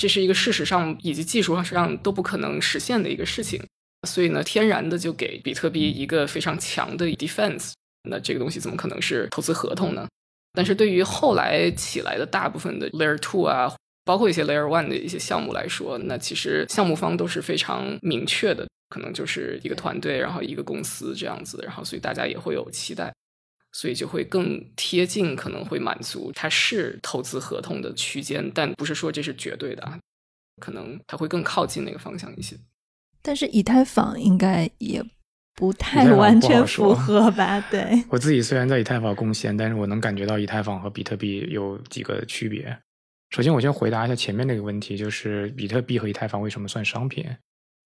这是一个事实上以及技术上都不可能实现的一个事情，所以呢，天然的就给比特币一个非常强的 defense。那这个东西怎么可能是投资合同呢？但是对于后来起来的大部分的 Layer Two 啊，包括一些 Layer One 的一些项目来说，那其实项目方都是非常明确的，可能就是一个团队，然后一个公司这样子，然后所以大家也会有期待，所以就会更贴近，可能会满足它是投资合同的区间，但不是说这是绝对的啊，可能它会更靠近那个方向一些。但是以太坊应该也不太完全符合吧？对，我自己虽然在以太坊贡献，但是我能感觉到以太坊和比特币有几个区别。首先，我先回答一下前面那个问题，就是比特币和以太坊为什么算商品？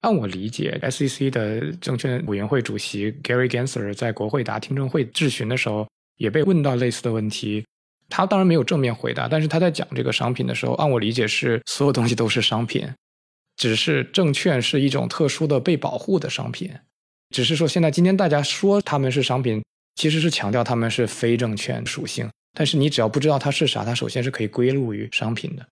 按我理解，SEC 的证券委员会主席 Gary Gensler 在国会答听证会质询的时候，也被问到类似的问题。他当然没有正面回答，但是他在讲这个商品的时候，按我理解是所有东西都是商品，只是证券是一种特殊的被保护的商品。只是说现在今天大家说他们是商品，其实是强调他们是非证券属性。但是你只要不知道它是啥，它首先是可以归入于商品的。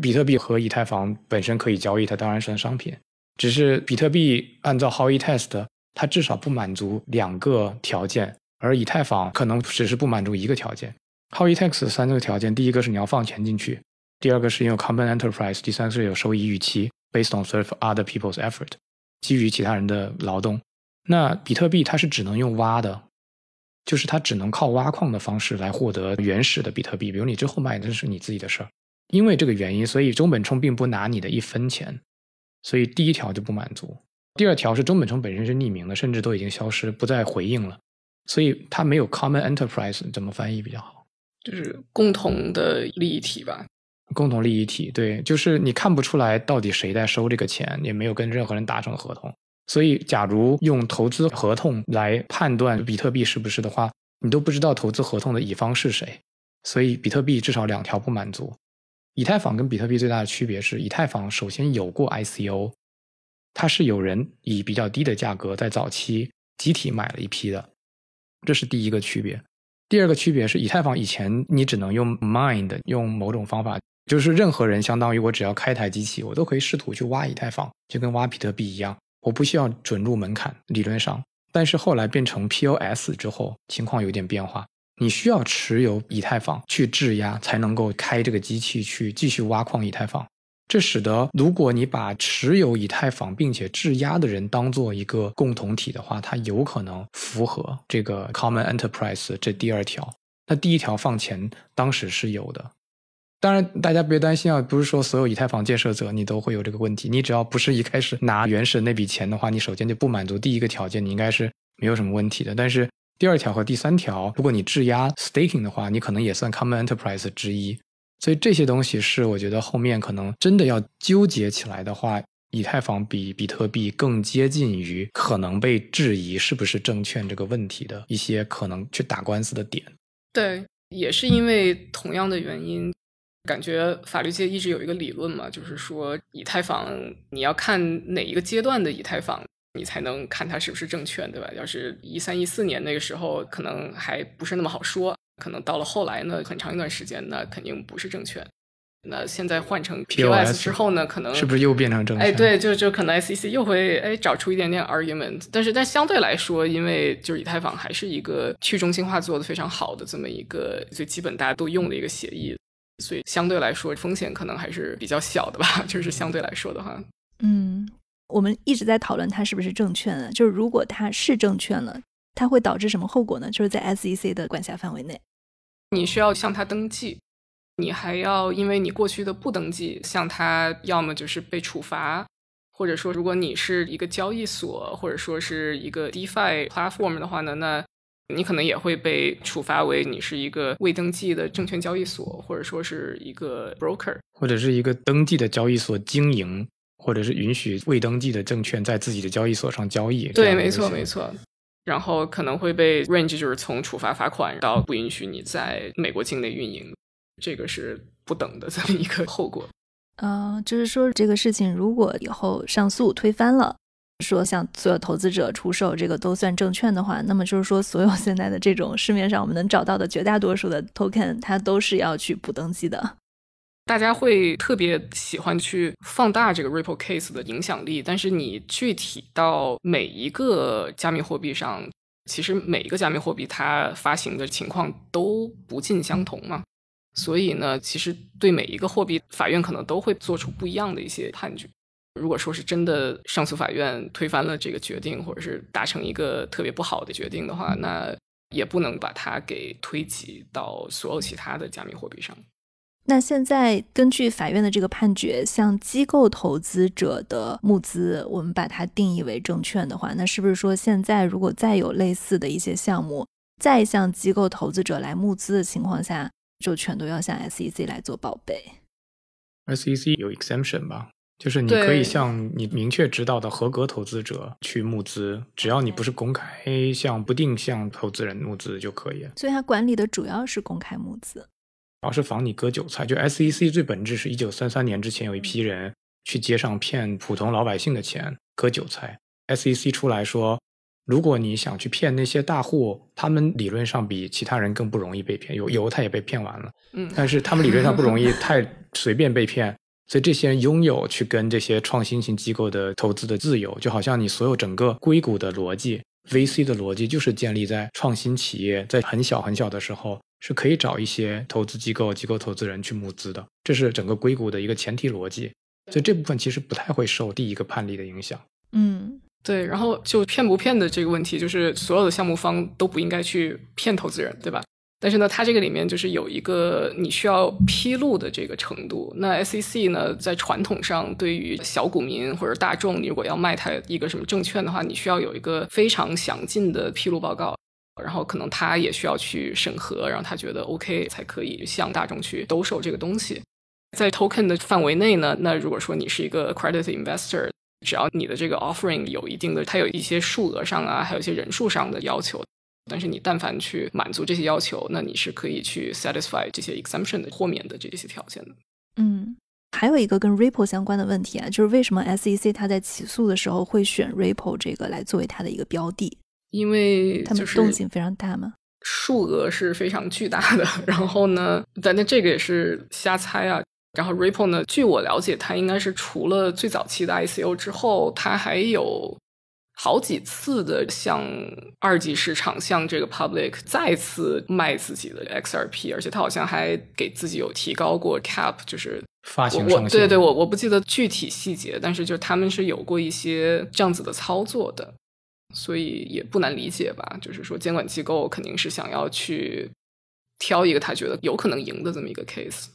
比特币和以太坊本身可以交易，它当然算商品。只是比特币按照 Howey Test，它至少不满足两个条件，而以太坊可能只是不满足一个条件。Howey Test 三个条件，第一个是你要放钱进去，第二个是有 common enterprise，第三个是有收益预期，based on serve other people's effort，基于其他人的劳动。那比特币它是只能用挖的，就是它只能靠挖矿的方式来获得原始的比特币，比如你之后卖的是你自己的事儿。因为这个原因，所以中本聪并不拿你的一分钱，所以第一条就不满足。第二条是中本聪本身是匿名的，甚至都已经消失，不再回应了，所以它没有 common enterprise，怎么翻译比较好？就是共同的利益体吧。共同利益体，对，就是你看不出来到底谁在收这个钱，也没有跟任何人达成合同。所以，假如用投资合同来判断比特币是不是的话，你都不知道投资合同的乙方是谁。所以，比特币至少两条不满足。以太坊跟比特币最大的区别是，以太坊首先有过 ICO，它是有人以比较低的价格在早期集体买了一批的，这是第一个区别。第二个区别是，以太坊以前你只能用 Mind 用某种方法。就是任何人，相当于我只要开台机器，我都可以试图去挖以太坊，就跟挖比特币一样，我不需要准入门槛，理论上。但是后来变成 POS 之后，情况有点变化，你需要持有以太坊去质押，才能够开这个机器去继续挖矿以太坊。这使得如果你把持有以太坊并且质押的人当做一个共同体的话，它有可能符合这个 Common Enterprise 这第二条。那第一条放钱当时是有的。当然，大家别担心啊，不是说所有以太坊建设者你都会有这个问题。你只要不是一开始拿原始那笔钱的话，你首先就不满足第一个条件，你应该是没有什么问题的。但是第二条和第三条，如果你质押 staking 的话，你可能也算 common enterprise 之一。所以这些东西是我觉得后面可能真的要纠结起来的话，以太坊比比特币更接近于可能被质疑是不是证券这个问题的一些可能去打官司的点。对，也是因为同样的原因。感觉法律界一直有一个理论嘛，就是说以太坊你要看哪一个阶段的以太坊，你才能看它是不是证券，对吧？要是一三一四年那个时候，可能还不是那么好说。可能到了后来呢，很长一段时间，那肯定不是证券。那现在换成 POS 之后呢，可能是不是又变成证券？哎，对，就就可能 SEC 又会哎找出一点点 argument。但是但相对来说，因为就是以太坊还是一个去中心化做的非常好的这么一个最基本大家都用的一个协议。所以相对来说，风险可能还是比较小的吧。就是相对来说的话，嗯，我们一直在讨论它是不是证券啊。就是如果它是证券了，它会导致什么后果呢？就是在 SEC 的管辖范围内，你需要向它登记，你还要因为你过去的不登记，向它要么就是被处罚，或者说如果你是一个交易所，或者说是一个 DeFi platform 的话呢，那。你可能也会被处罚为你是一个未登记的证券交易所，或者说是一个 broker，或者是一个登记的交易所经营，或者是允许未登记的证券在自己的交易所上交易。对，没错，没错。然后可能会被 range 就是从处罚罚款到不允许你在美国境内运营，这个是不等的这么一个后果。嗯，就是说这个事情如果以后上诉推翻了。说像所有投资者出售这个都算证券的话，那么就是说所有现在的这种市面上我们能找到的绝大多数的 token，它都是要去补登记的。大家会特别喜欢去放大这个 Ripple case 的影响力，但是你具体到每一个加密货币上，其实每一个加密货币它发行的情况都不尽相同嘛。所以呢，其实对每一个货币，法院可能都会做出不一样的一些判决。如果说是真的上诉法院推翻了这个决定，或者是达成一个特别不好的决定的话，那也不能把它给推及到所有其他的加密货币上。那现在根据法院的这个判决，像机构投资者的募资，我们把它定义为证券的话，那是不是说现在如果再有类似的一些项目，再向机构投资者来募资的情况下，就全都要向 SEC 来做报备？SEC 有 exemption 吧？就是你可以向你明确知道的合格投资者去募资，只要你不是公开向不定向投资人募资就可以了。所以它管理的主要是公开募资，主要是防你割韭菜。就 SEC 最本质是一九三三年之前有一批人去街上骗普通老百姓的钱割韭菜。SEC 出来说，如果你想去骗那些大户，他们理论上比其他人更不容易被骗。有有他也被骗完了，嗯，但是他们理论上不容易 (laughs) 太随便被骗。所以这些人拥有去跟这些创新型机构的投资的自由，就好像你所有整个硅谷的逻辑、VC 的逻辑，就是建立在创新企业在很小很小的时候是可以找一些投资机构、机构投资人去募资的，这是整个硅谷的一个前提逻辑。所以这部分其实不太会受第一个判例的影响。嗯，对，然后就骗不骗的这个问题，就是所有的项目方都不应该去骗投资人，对吧？但是呢，它这个里面就是有一个你需要披露的这个程度。那 SEC 呢，在传统上对于小股民或者大众，你如果要卖它一个什么证券的话，你需要有一个非常详尽的披露报告，然后可能他也需要去审核，然后他觉得 OK 才可以向大众去兜售这个东西。在 token 的范围内呢，那如果说你是一个 credit investor。只要你的这个 offering 有一定的，它有一些数额上啊，还有一些人数上的要求，但是你但凡去满足这些要求，那你是可以去 satisfy 这些 exemption 的豁免的这些条件的。嗯，还有一个跟 Ripple 相关的问题啊，就是为什么 SEC 它在起诉的时候会选 Ripple 这个来作为它的一个标的？因为他们动静非常大吗？数额是非常巨大的，(laughs) 然后呢，但那这个也是瞎猜啊。然后 Ripple 呢？据我了解，它应该是除了最早期的 ICO 之后，它还有好几次的向二级市场、向这个 Public 再次卖自己的 XRP，而且他好像还给自己有提高过 Cap，就是发行上限。对对，我我不记得具体细节，但是就他们是有过一些这样子的操作的，所以也不难理解吧？就是说，监管机构肯定是想要去挑一个他觉得有可能赢的这么一个 case。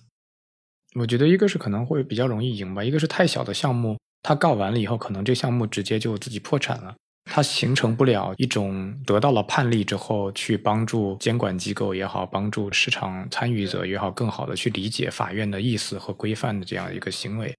我觉得一个是可能会比较容易赢吧，一个是太小的项目，他告完了以后，可能这项目直接就自己破产了，它形成不了一种得到了判例之后去帮助监管机构也好，帮助市场参与者也好，更好的去理解法院的意思和规范的这样一个行为。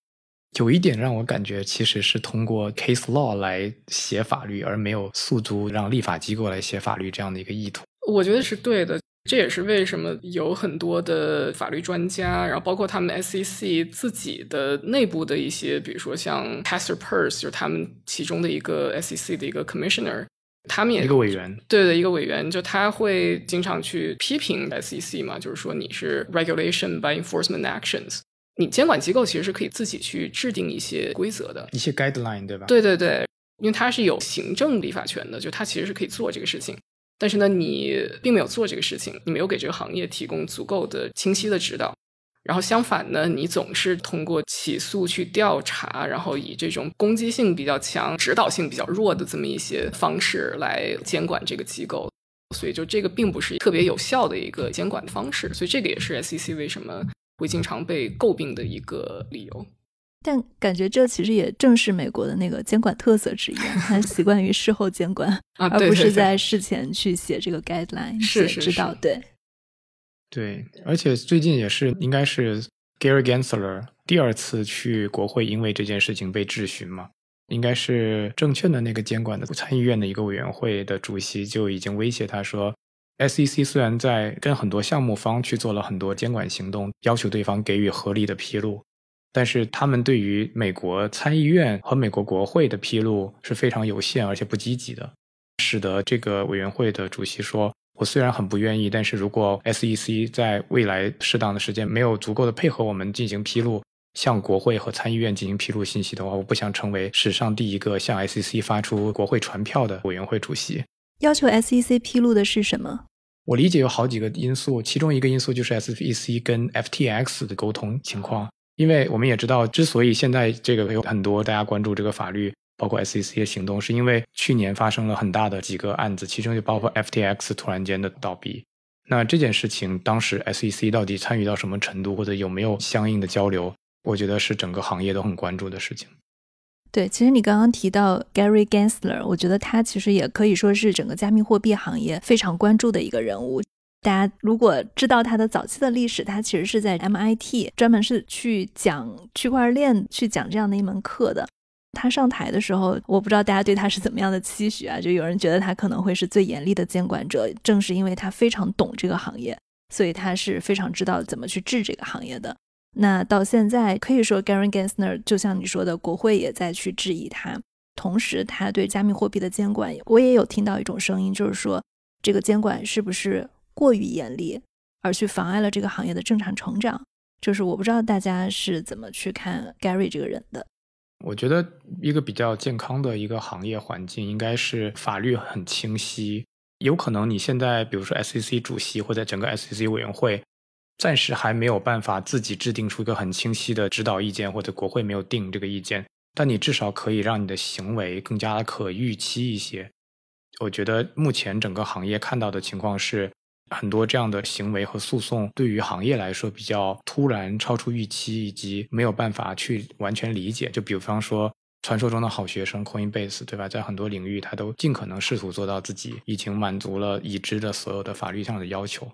有一点让我感觉其实是通过 case law 来写法律，而没有诉诸让立法机构来写法律这样的一个意图。我觉得是对的。这也是为什么有很多的法律专家，然后包括他们 SEC 自己的内部的一些，比如说像 Casper Purse，就是他们其中的一个 SEC 的一个 Commissioner，他们也一个委员，对的一个委员，就他会经常去批评 SEC 嘛，就是说你是 Regulation by Enforcement Actions，你监管机构其实是可以自己去制定一些规则的，一些 Guideline，对吧？对对对，因为它是有行政立法权的，就它其实是可以做这个事情。但是呢，你并没有做这个事情，你没有给这个行业提供足够的清晰的指导。然后相反呢，你总是通过起诉去调查，然后以这种攻击性比较强、指导性比较弱的这么一些方式来监管这个机构。所以就这个并不是特别有效的一个监管的方式。所以这个也是 SEC 为什么会经常被诟病的一个理由。但感觉这其实也正是美国的那个监管特色之一，他 (laughs) 习惯于事后监管，而不是在事前去写这个 guideline，是指导。对，对，而且最近也是，应该是 Gary Gensler 第二次去国会，因为这件事情被质询嘛。应该是证券的那个监管的参议院的一个委员会的主席就已经威胁他说，SEC 虽然在跟很多项目方去做了很多监管行动，要求对方给予合理的披露。但是他们对于美国参议院和美国国会的披露是非常有限而且不积极的，使得这个委员会的主席说：“我虽然很不愿意，但是如果 SEC 在未来适当的时间没有足够的配合我们进行披露，向国会和参议院进行披露信息的话，我不想成为史上第一个向 SEC 发出国会传票的委员会主席。”要求 SEC 披露的是什么？我理解有好几个因素，其中一个因素就是 SEC 跟 FTX 的沟通情况。因为我们也知道，之所以现在这个有很多大家关注这个法律，包括 SEC 的行动，是因为去年发生了很大的几个案子，其中就包括 FTX 突然间的倒闭。那这件事情当时 SEC 到底参与到什么程度，或者有没有相应的交流，我觉得是整个行业都很关注的事情。对，其实你刚刚提到 Gary Gensler，我觉得他其实也可以说是整个加密货币行业非常关注的一个人物。大家如果知道他的早期的历史，他其实是在 MIT 专门是去讲区块链、去讲这样的一门课的。他上台的时候，我不知道大家对他是怎么样的期许啊？就有人觉得他可能会是最严厉的监管者，正是因为他非常懂这个行业，所以他是非常知道怎么去治这个行业的。那到现在可以说，Gary Gensler 就像你说的，国会也在去质疑他，同时他对加密货币的监管，我也有听到一种声音，就是说这个监管是不是？过于严厉，而去妨碍了这个行业的正常成长，就是我不知道大家是怎么去看 Gary 这个人的。我觉得一个比较健康的一个行业环境，应该是法律很清晰。有可能你现在，比如说 SEC 主席或者整个 SEC 委员会，暂时还没有办法自己制定出一个很清晰的指导意见，或者国会没有定这个意见。但你至少可以让你的行为更加的可预期一些。我觉得目前整个行业看到的情况是，很多这样的行为和诉讼对于行业来说比较突然、超出预期，以及没有办法去完全理解。就比方说，传说中的好学生 Coinbase，对吧？在很多领域，他都尽可能试图做到自己已经满足了已知的所有的法律上的要求。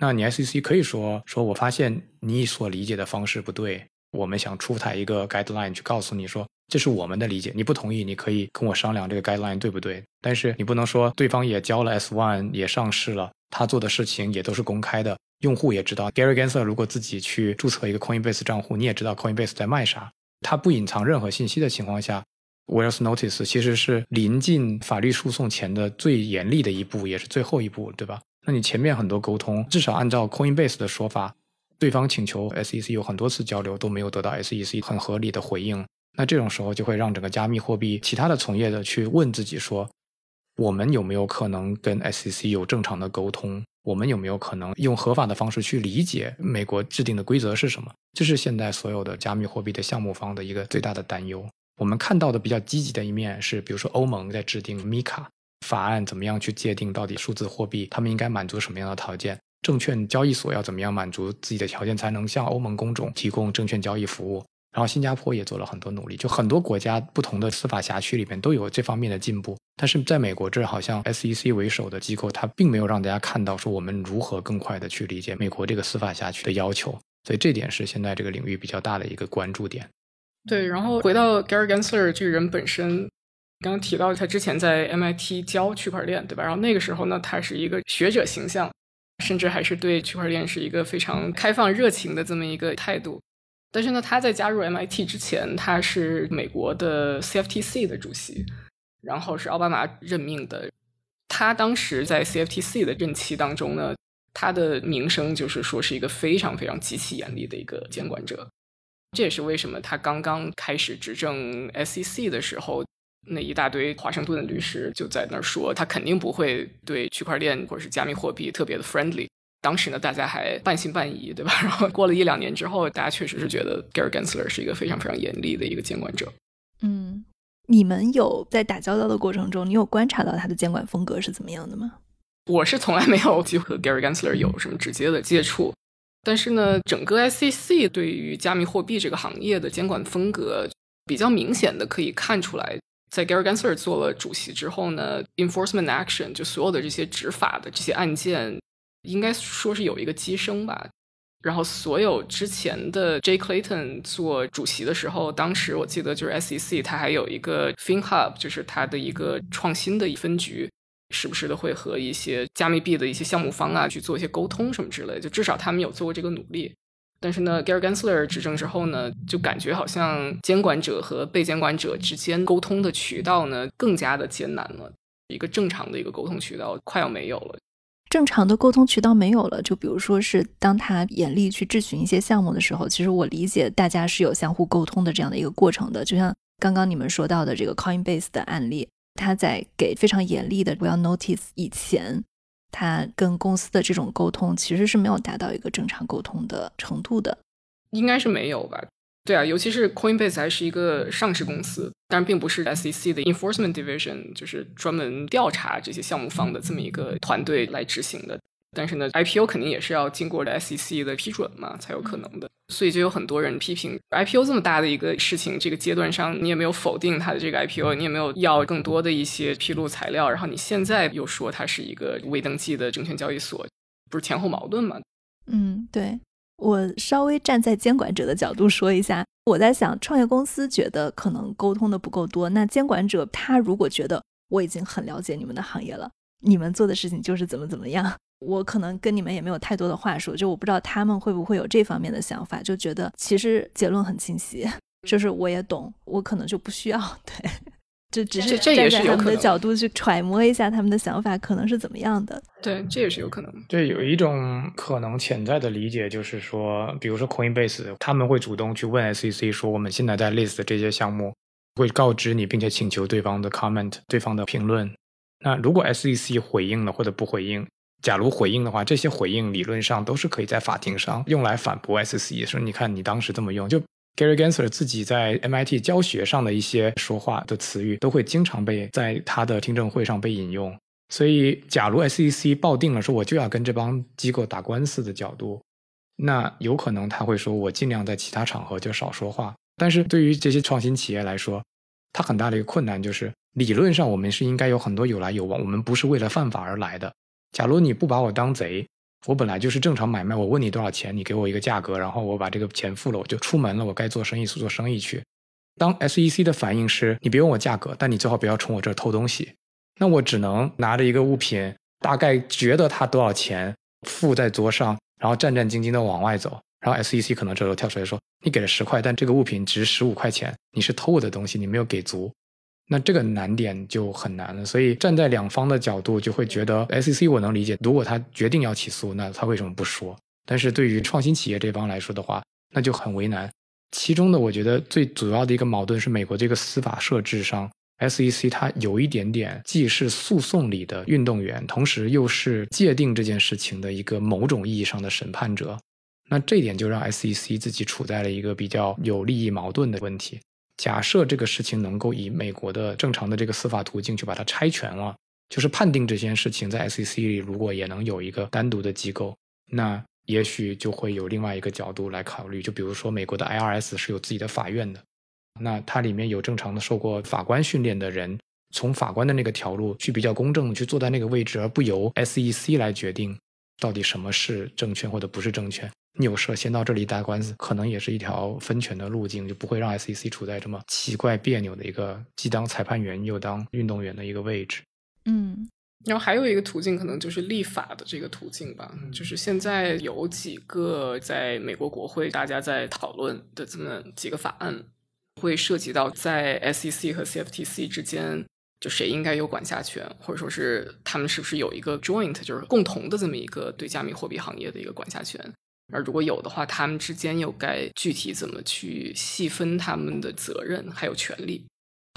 那你 SEC 可以说说，我发现你所理解的方式不对，我们想出台一个 guideline 去告诉你说。这是我们的理解，你不同意，你可以跟我商量这个 guideline 对不对？但是你不能说对方也交了 S one 也上市了，他做的事情也都是公开的，用户也知道。Gary Gensler 如果自己去注册一个 Coinbase 账户，你也知道 Coinbase 在卖啥。他不隐藏任何信息的情况下，Wells Notice 其实是临近法律诉讼前的最严厉的一步，也是最后一步，对吧？那你前面很多沟通，至少按照 Coinbase 的说法，对方请求 SEC 有很多次交流都没有得到 SEC 很合理的回应。那这种时候就会让整个加密货币其他的从业者去问自己说：我们有没有可能跟 SEC 有正常的沟通？我们有没有可能用合法的方式去理解美国制定的规则是什么？这是现在所有的加密货币的项目方的一个最大的担忧。我们看到的比较积极的一面是，比如说欧盟在制定 MiCA 法案，怎么样去界定到底数字货币他们应该满足什么样的条件？证券交易所要怎么样满足自己的条件，才能向欧盟公众提供证券交易服务？然后新加坡也做了很多努力，就很多国家不同的司法辖区里面都有这方面的进步。但是在美国这，好像 SEC 为首的机构，它并没有让大家看到说我们如何更快的去理解美国这个司法辖区的要求。所以这点是现在这个领域比较大的一个关注点。对，然后回到 Gary Gensler 这个人本身，刚刚提到他之前在 MIT 教区块链，对吧？然后那个时候呢，他是一个学者形象，甚至还是对区块链是一个非常开放热情的这么一个态度。但是呢，他在加入 MIT 之前，他是美国的 CFTC 的主席，然后是奥巴马任命的。他当时在 CFTC 的任期当中呢，他的名声就是说是一个非常非常极其严厉的一个监管者。这也是为什么他刚刚开始执政 SEC 的时候，那一大堆华盛顿的律师就在那儿说，他肯定不会对区块链或者是加密货币特别的 friendly。当时呢，大家还半信半疑，对吧？(laughs) 然后过了一两年之后，大家确实是觉得 Gary Gensler 是一个非常非常严厉的一个监管者。嗯，你们有在打交道的过程中，你有观察到他的监管风格是怎么样的吗？我是从来没有机会和 Gary Gensler 有什么直接的接触，但是呢，整个 SEC 对于加密货币这个行业的监管风格比较明显的可以看出来，在 Gary Gensler 做了主席之后呢，enforcement action 就所有的这些执法的这些案件。应该说是有一个激升吧，然后所有之前的 J Clayton 做主席的时候，当时我记得就是 SEC 它还有一个 FinHub，就是它的一个创新的一分局，时不时的会和一些加密币的一些项目方啊去做一些沟通什么之类，就至少他们有做过这个努力。但是呢，Gary Gensler 执政之后呢，就感觉好像监管者和被监管者之间沟通的渠道呢更加的艰难了，一个正常的一个沟通渠道快要没有了。正常的沟通渠道没有了，就比如说是当他严厉去质询一些项目的时候，其实我理解大家是有相互沟通的这样的一个过程的。就像刚刚你们说到的这个 Coinbase 的案例，他在给非常严厉的 Well Notice 以前，他跟公司的这种沟通其实是没有达到一个正常沟通的程度的，应该是没有吧。对啊，尤其是 Coinbase 还是一个上市公司，但并不是 SEC 的 Enforcement Division，就是专门调查这些项目方的这么一个团队来执行的。但是呢，IPO 肯定也是要经过 SEC 的批准嘛，才有可能的。所以就有很多人批评 IPO 这么大的一个事情，这个阶段上你也没有否定它的这个 IPO，你也没有要更多的一些披露材料，然后你现在又说它是一个未登记的证券交易所，不是前后矛盾吗？嗯，对。我稍微站在监管者的角度说一下，我在想，创业公司觉得可能沟通的不够多，那监管者他如果觉得我已经很了解你们的行业了，你们做的事情就是怎么怎么样，我可能跟你们也没有太多的话说，就我不知道他们会不会有这方面的想法，就觉得其实结论很清晰，就是我也懂，我可能就不需要对。就只是站在他们的角度去揣摩一下他们的想法可能是怎么样的。对，这也是有可能。对，有一种可能潜在的理解就是说，比如说 Coinbase，他们会主动去问 SEC 说，我们现在在 list 这些项目，会告知你，并且请求对方的 comment，对方的评论。那如果 SEC 回应了或者不回应，假如回应的话，这些回应理论上都是可以在法庭上用来反驳 SEC，说你看你当时这么用就。Gary Gensler 自己在 MIT 教学上的一些说话的词语，都会经常被在他的听证会上被引用。所以，假如 SEC 抱定了说我就要跟这帮机构打官司的角度，那有可能他会说我尽量在其他场合就少说话。但是对于这些创新企业来说，它很大的一个困难就是，理论上我们是应该有很多有来有往，我们不是为了犯法而来的。假如你不把我当贼，我本来就是正常买卖，我问你多少钱，你给我一个价格，然后我把这个钱付了，我就出门了，我该做生意做生意去。当 SEC 的反应是你别问我价格，但你最好不要从我这儿偷东西，那我只能拿着一个物品，大概觉得它多少钱，付在桌上，然后战战兢兢的往外走。然后 SEC 可能这时候跳出来说：“你给了十块，但这个物品值十五块钱，你是偷我的东西，你没有给足。”那这个难点就很难了。所以站在两方的角度，就会觉得 SEC 我能理解，如果他决定要起诉，那他为什么不说？但是对于创新企业这帮来说的话，那就很为难。其中的我觉得最主要的一个矛盾是，美国这个司法设置上，SEC 它有一点点既是诉讼里的运动员，同时又是界定这件事情的一个某种意义上的审判者。那这点就让 SEC 自己处在了一个比较有利益矛盾的问题。假设这个事情能够以美国的正常的这个司法途径去把它拆全了，就是判定这件事情在 SEC 里如果也能有一个单独的机构，那也许就会有另外一个角度来考虑。就比如说美国的 IRS 是有自己的法院的，那它里面有正常的受过法官训练的人，从法官的那个条路去比较公正去坐在那个位置，而不由 SEC 来决定到底什么是证券或者不是证券。有事先到这里打官司，可能也是一条分权的路径，就不会让 SEC 处在这么奇怪别扭的一个既当裁判员又当运动员的一个位置。嗯，然后还有一个途径，可能就是立法的这个途径吧。就是现在有几个在美国国会大家在讨论的这么几个法案，会涉及到在 SEC 和 CFTC 之间，就谁应该有管辖权，或者说是他们是不是有一个 joint，就是共同的这么一个对加密货币行业的一个管辖权。而如果有的话，他们之间又该具体怎么去细分他们的责任还有权利？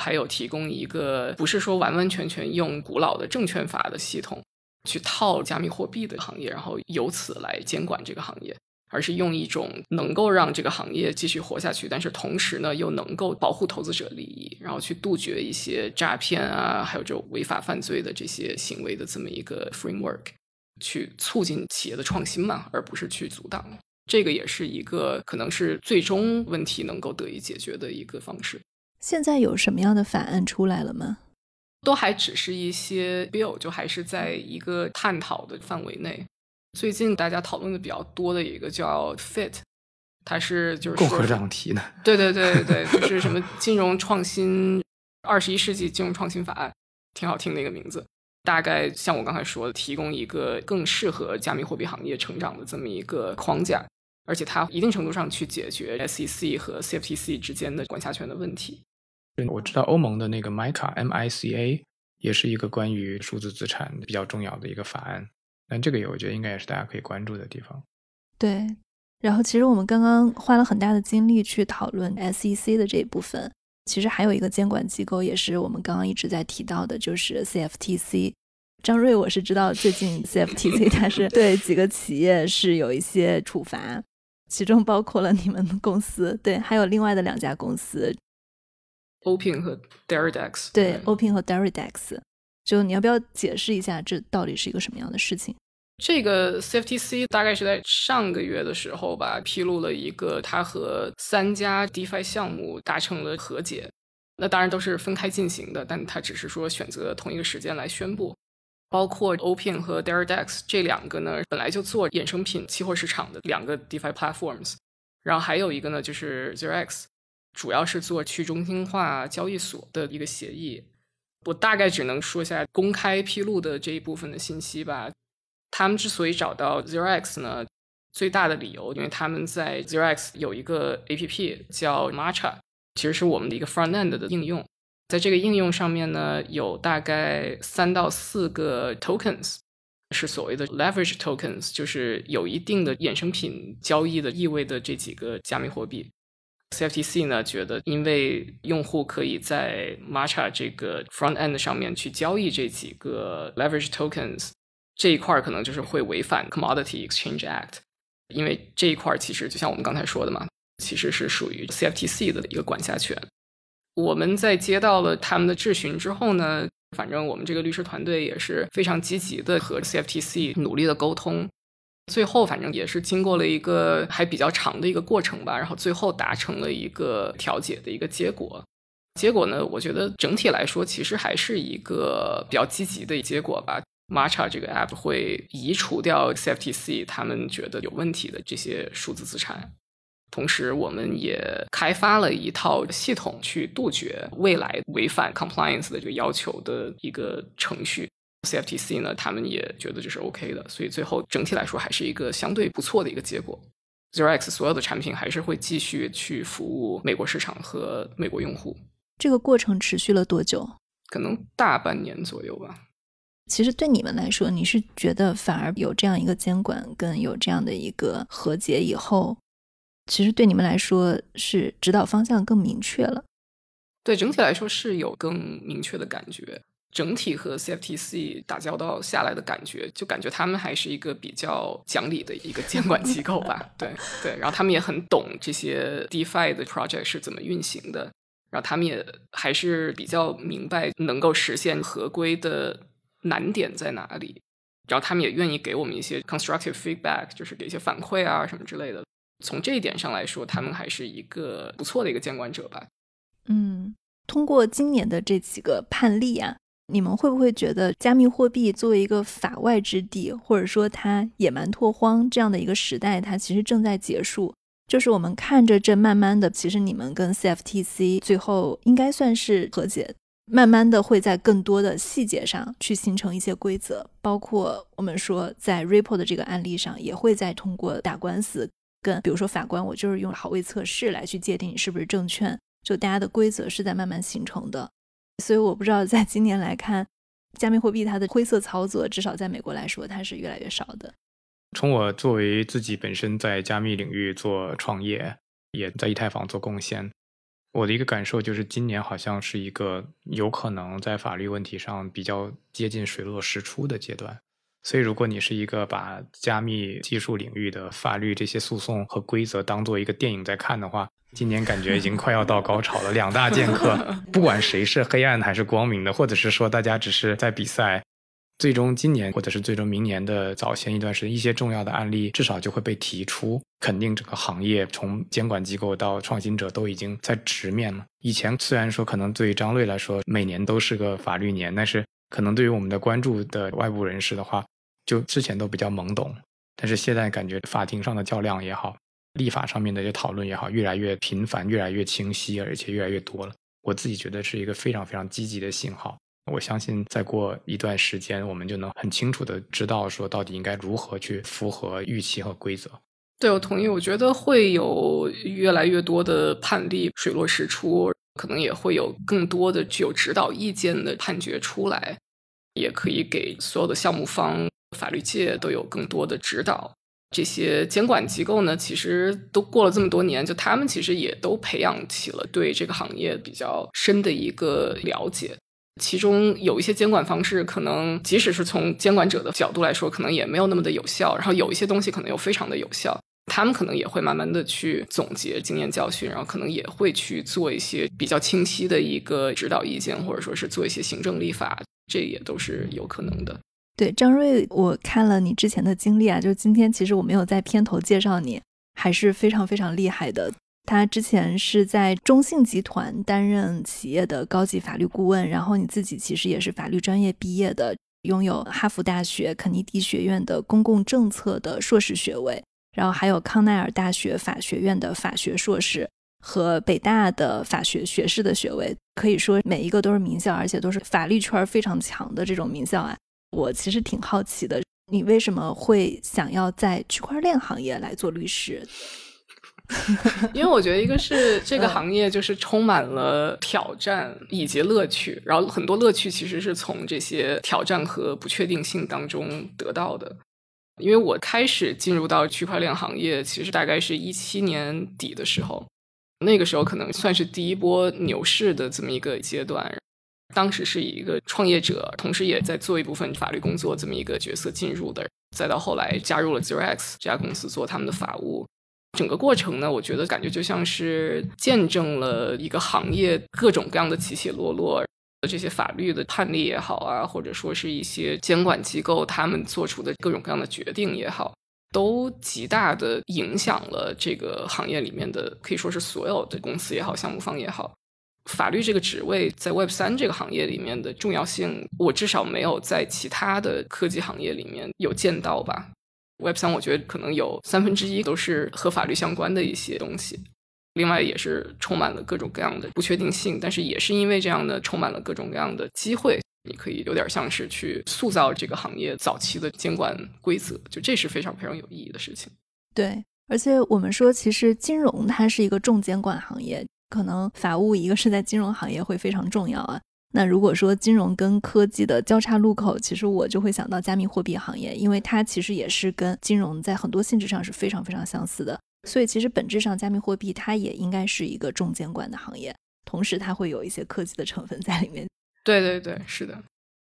还有提供一个不是说完完全全用古老的证券法的系统去套加密货币的行业，然后由此来监管这个行业，而是用一种能够让这个行业继续活下去，但是同时呢又能够保护投资者利益，然后去杜绝一些诈骗啊，还有这种违法犯罪的这些行为的这么一个 framework。去促进企业的创新嘛，而不是去阻挡。这个也是一个可能是最终问题能够得以解决的一个方式。现在有什么样的法案出来了吗？都还只是一些 bill，就还是在一个探讨的范围内。最近大家讨论的比较多的一个叫 Fit，它是就是共和党提的。对对对对对，就是什么金融创新二十一世纪金融创新法案，挺好听的一个名字。大概像我刚才说的，提供一个更适合加密货币行业成长的这么一个框架，而且它一定程度上去解决 SEC 和 CFTC 之间的管辖权的问题。我知道欧盟的那个 MiCA MICA 也是一个关于数字资产比较重要的一个法案，但这个也我觉得应该也是大家可以关注的地方。对，然后其实我们刚刚花了很大的精力去讨论 SEC 的这一部分。其实还有一个监管机构，也是我们刚刚一直在提到的，就是 CFTC。张瑞，我是知道最近 (laughs) CFTC 它是对几个企业是有一些处罚，其中包括了你们公司，对，还有另外的两家公司，Opin 和 Deridex。对，Opin 和 Deridex，就你要不要解释一下，这到底是一个什么样的事情？这个 CFTC 大概是在上个月的时候吧，披露了一个他和三家 DeFi 项目达成了和解。那当然都是分开进行的，但他只是说选择同一个时间来宣布。包括 Opin 和 Deridex 这两个呢，本来就做衍生品期货市场的两个 DeFi platforms。然后还有一个呢，就是 ZeroX，主要是做去中心化交易所的一个协议。我大概只能说一下公开披露的这一部分的信息吧。他们之所以找到 ZeroX 呢，最大的理由，因为他们在 ZeroX 有一个 APP 叫 Matcha，其实是我们的一个 front end 的应用。在这个应用上面呢，有大概三到四个 tokens，是所谓的 leverage tokens，就是有一定的衍生品交易的意味的这几个加密货币。CFTC 呢觉得，因为用户可以在 Matcha 这个 front end 上面去交易这几个 leverage tokens。这一块可能就是会违反 Commodity Exchange Act，因为这一块其实就像我们刚才说的嘛其实是属于 CFTC 的一个管辖权。我们在接到了他们的质询之后呢，反正我们这个律师团队也是非常积极的和 CFTC 努力的沟通。最后，反正也是经过了一个还比较长的一个过程吧，然后最后达成了一个调解的一个结果。结果呢，我觉得整体来说，其实还是一个比较积极的结果吧。Matcha 这个 app 会移除掉 CFTC 他们觉得有问题的这些数字资产，同时我们也开发了一套系统去杜绝未来违反 compliance 的这个要求的一个程序。CFTC 呢，他们也觉得这是 OK 的，所以最后整体来说还是一个相对不错的一个结果。Zero X 所有的产品还是会继续去服务美国市场和美国用户。这个过程持续了多久？可能大半年左右吧。其实对你们来说，你是觉得反而有这样一个监管跟有这样的一个和解以后，其实对你们来说是指导方向更明确了。对整体来说是有更明确的感觉。整体和 CFTC 打交道下来的感觉，就感觉他们还是一个比较讲理的一个监管机构吧。(laughs) 对对，然后他们也很懂这些 DeFi 的 project 是怎么运行的，然后他们也还是比较明白能够实现合规的难点在哪里，然后他们也愿意给我们一些 constructive feedback，就是给一些反馈啊什么之类的。从这一点上来说，他们还是一个不错的一个监管者吧。嗯，通过今年的这几个判例啊。你们会不会觉得加密货币作为一个法外之地，或者说它野蛮拓荒这样的一个时代，它其实正在结束？就是我们看着这慢慢的，其实你们跟 CFTC 最后应该算是和解，慢慢的会在更多的细节上去形成一些规则，包括我们说在 Ripple 的这个案例上，也会再通过打官司跟比如说法官，我就是用好位测试来去界定你是不是证券，就大家的规则是在慢慢形成的。所以我不知道，在今年来看，加密货币它的灰色操作，至少在美国来说，它是越来越少的。从我作为自己本身在加密领域做创业，也在以太坊做贡献，我的一个感受就是，今年好像是一个有可能在法律问题上比较接近水落石出的阶段。所以，如果你是一个把加密技术领域的法律这些诉讼和规则当做一个电影在看的话，今年感觉已经快要到高潮了。两大剑客，(laughs) 不管谁是黑暗还是光明的，或者是说大家只是在比赛，最终今年或者是最终明年的早先一段时间，一些重要的案例至少就会被提出，肯定整个行业从监管机构到创新者都已经在直面了。以前虽然说可能对于张瑞来说每年都是个法律年，但是可能对于我们的关注的外部人士的话。就之前都比较懵懂，但是现在感觉法庭上的较量也好，立法上面的这讨论也好，越来越频繁，越来越清晰，而且越来越多了。我自己觉得是一个非常非常积极的信号。我相信再过一段时间，我们就能很清楚的知道说到底应该如何去符合预期和规则。对，我同意。我觉得会有越来越多的判例水落石出，可能也会有更多的具有指导意见的判决出来，也可以给所有的项目方。法律界都有更多的指导，这些监管机构呢，其实都过了这么多年，就他们其实也都培养起了对这个行业比较深的一个了解。其中有一些监管方式，可能即使是从监管者的角度来说，可能也没有那么的有效。然后有一些东西可能又非常的有效，他们可能也会慢慢的去总结经验教训，然后可能也会去做一些比较清晰的一个指导意见，或者说是做一些行政立法，这也都是有可能的。对张瑞，我看了你之前的经历啊，就今天其实我没有在片头介绍你，还是非常非常厉害的。他之前是在中信集团担任企业的高级法律顾问，然后你自己其实也是法律专业毕业的，拥有哈佛大学肯尼迪学院的公共政策的硕士学位，然后还有康奈尔大学法学院的法学硕士和北大的法学学士的学位，可以说每一个都是名校，而且都是法律圈非常强的这种名校啊。我其实挺好奇的，你为什么会想要在区块链行业来做律师？(laughs) 因为我觉得一个是这个行业就是充满了挑战以及乐趣，然后很多乐趣其实是从这些挑战和不确定性当中得到的。因为我开始进入到区块链行业，其实大概是一七年底的时候，那个时候可能算是第一波牛市的这么一个阶段。当时是以一个创业者，同时也在做一部分法律工作这么一个角色进入的，再到后来加入了 Zero X 这家公司做他们的法务。整个过程呢，我觉得感觉就像是见证了一个行业各种各样的起起落落，这些法律的判例也好啊，或者说是一些监管机构他们做出的各种各样的决定也好，都极大的影响了这个行业里面的可以说是所有的公司也好，项目方也好。法律这个职位在 Web 三这个行业里面的重要性，我至少没有在其他的科技行业里面有见到吧。Web 三我觉得可能有三分之一都是和法律相关的一些东西，另外也是充满了各种各样的不确定性，但是也是因为这样的充满了各种各样的机会，你可以有点像是去塑造这个行业早期的监管规则，就这是非常非常有意义的事情。对，而且我们说，其实金融它是一个重监管行业。可能法务一个是在金融行业会非常重要啊。那如果说金融跟科技的交叉路口，其实我就会想到加密货币行业，因为它其实也是跟金融在很多性质上是非常非常相似的。所以其实本质上加密货币它也应该是一个重监管的行业，同时它会有一些科技的成分在里面。对对对，是的，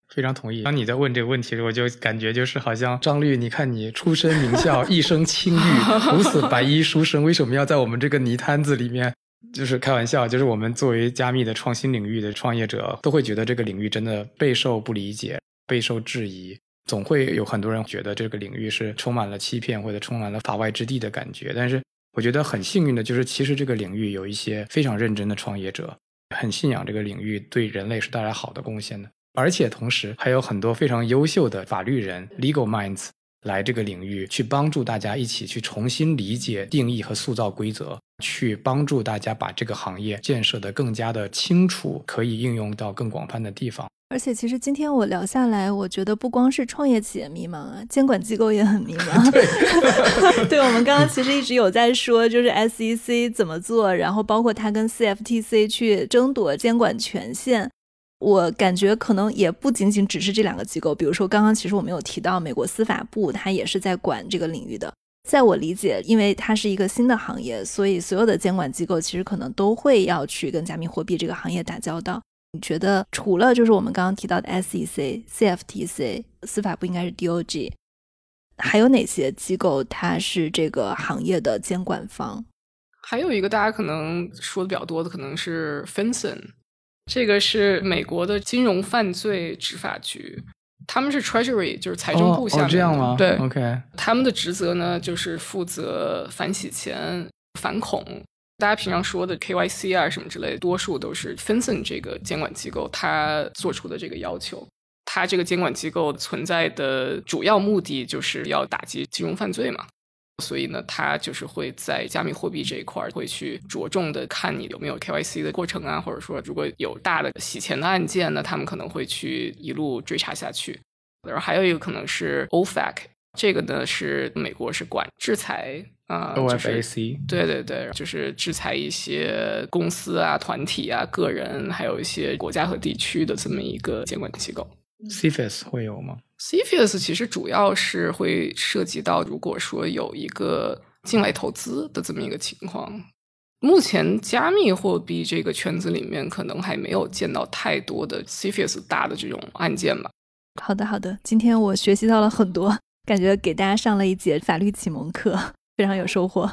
非常同意。当你在问这个问题的时候，我就感觉就是好像张律，你看你出身名校，(laughs) 一生清誉，如此白衣书生，为什么要在我们这个泥滩子里面？就是开玩笑，就是我们作为加密的创新领域的创业者，都会觉得这个领域真的备受不理解、备受质疑，总会有很多人觉得这个领域是充满了欺骗或者充满了法外之地的感觉。但是我觉得很幸运的就是，其实这个领域有一些非常认真的创业者，很信仰这个领域对人类是带来好的贡献的，而且同时还有很多非常优秀的法律人 （legal minds） 来这个领域去帮助大家一起去重新理解、定义和塑造规则。去帮助大家把这个行业建设的更加的清楚，可以应用到更广泛的地方。而且，其实今天我聊下来，我觉得不光是创业企业迷茫啊，监管机构也很迷茫。(laughs) 对，我们刚刚其实一直有在说，就是 SEC 怎么做，然后包括它跟 CFTC 去争夺监管权限。我感觉可能也不仅仅只是这两个机构，比如说刚刚其实我们有提到美国司法部，它也是在管这个领域的。在我理解，因为它是一个新的行业，所以所有的监管机构其实可能都会要去跟加密货币这个行业打交道。你觉得除了就是我们刚刚提到的 SEC、CFTC、司法部应该是 DOJ，还有哪些机构它是这个行业的监管方？还有一个大家可能说的比较多的，可能是 FinCEN，这个是美国的金融犯罪执法局。他们是 Treasury，就是财政部下面。哦，这样吗？对，OK。他们的职责呢，就是负责反洗钱、反恐。大家平常说的 KYC 啊什么之类，多数都是 FinCEN 这个监管机构他做出的这个要求。他这个监管机构存在的主要目的，就是要打击金融犯罪嘛。所以呢，他就是会在加密货币这一块会去着重的看你有没有 KYC 的过程啊，或者说如果有大的洗钱的案件呢，他们可能会去一路追查下去。然后还有一个可能是 OFAC，这个呢是美国是管制裁啊，OFAC，对对对，就是制裁一些公司啊、团体啊、个人，还有一些国家和地区的这么一个监管机构。CFS 会有吗？CFS 其实主要是会涉及到，如果说有一个境外投资的这么一个情况，目前加密货币这个圈子里面可能还没有见到太多的 CFS 大的这种案件吧。好的，好的，今天我学习到了很多，感觉给大家上了一节法律启蒙课，(laughs) 非常有收获。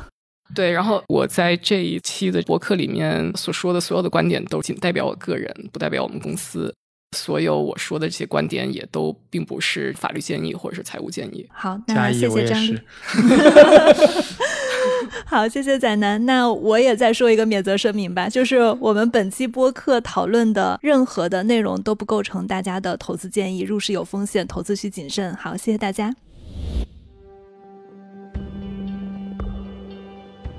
对，然后我在这一期的博客里面所说的所有的观点都仅代表我个人，不代表我们公司。所有我说的这些观点也都并不是法律建议或者是财务建议。好，那谢谢张律。(laughs) 好，谢谢仔南。那我也再说一个免责声明吧，就是我们本期播客讨论的任何的内容都不构成大家的投资建议，入市有风险，投资需谨慎。好，谢谢大家。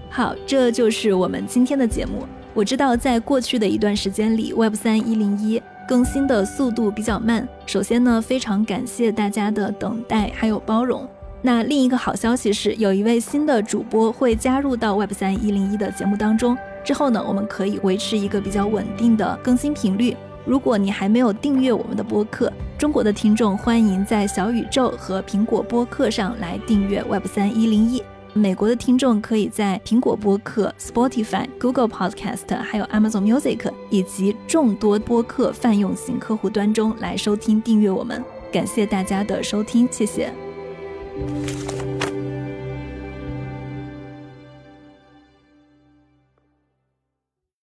好，这就是我们今天的节目。我知道在过去的一段时间里，Web 三一零一。更新的速度比较慢。首先呢，非常感谢大家的等待还有包容。那另一个好消息是，有一位新的主播会加入到 Web 三一零一的节目当中。之后呢，我们可以维持一个比较稳定的更新频率。如果你还没有订阅我们的播客，中国的听众欢迎在小宇宙和苹果播客上来订阅 Web 三一零一。美国的听众可以在苹果播客、Spotify、Google Podcast，还有 Amazon Music 以及众多播客泛用型客户端中来收听、订阅我们。感谢大家的收听，谢谢。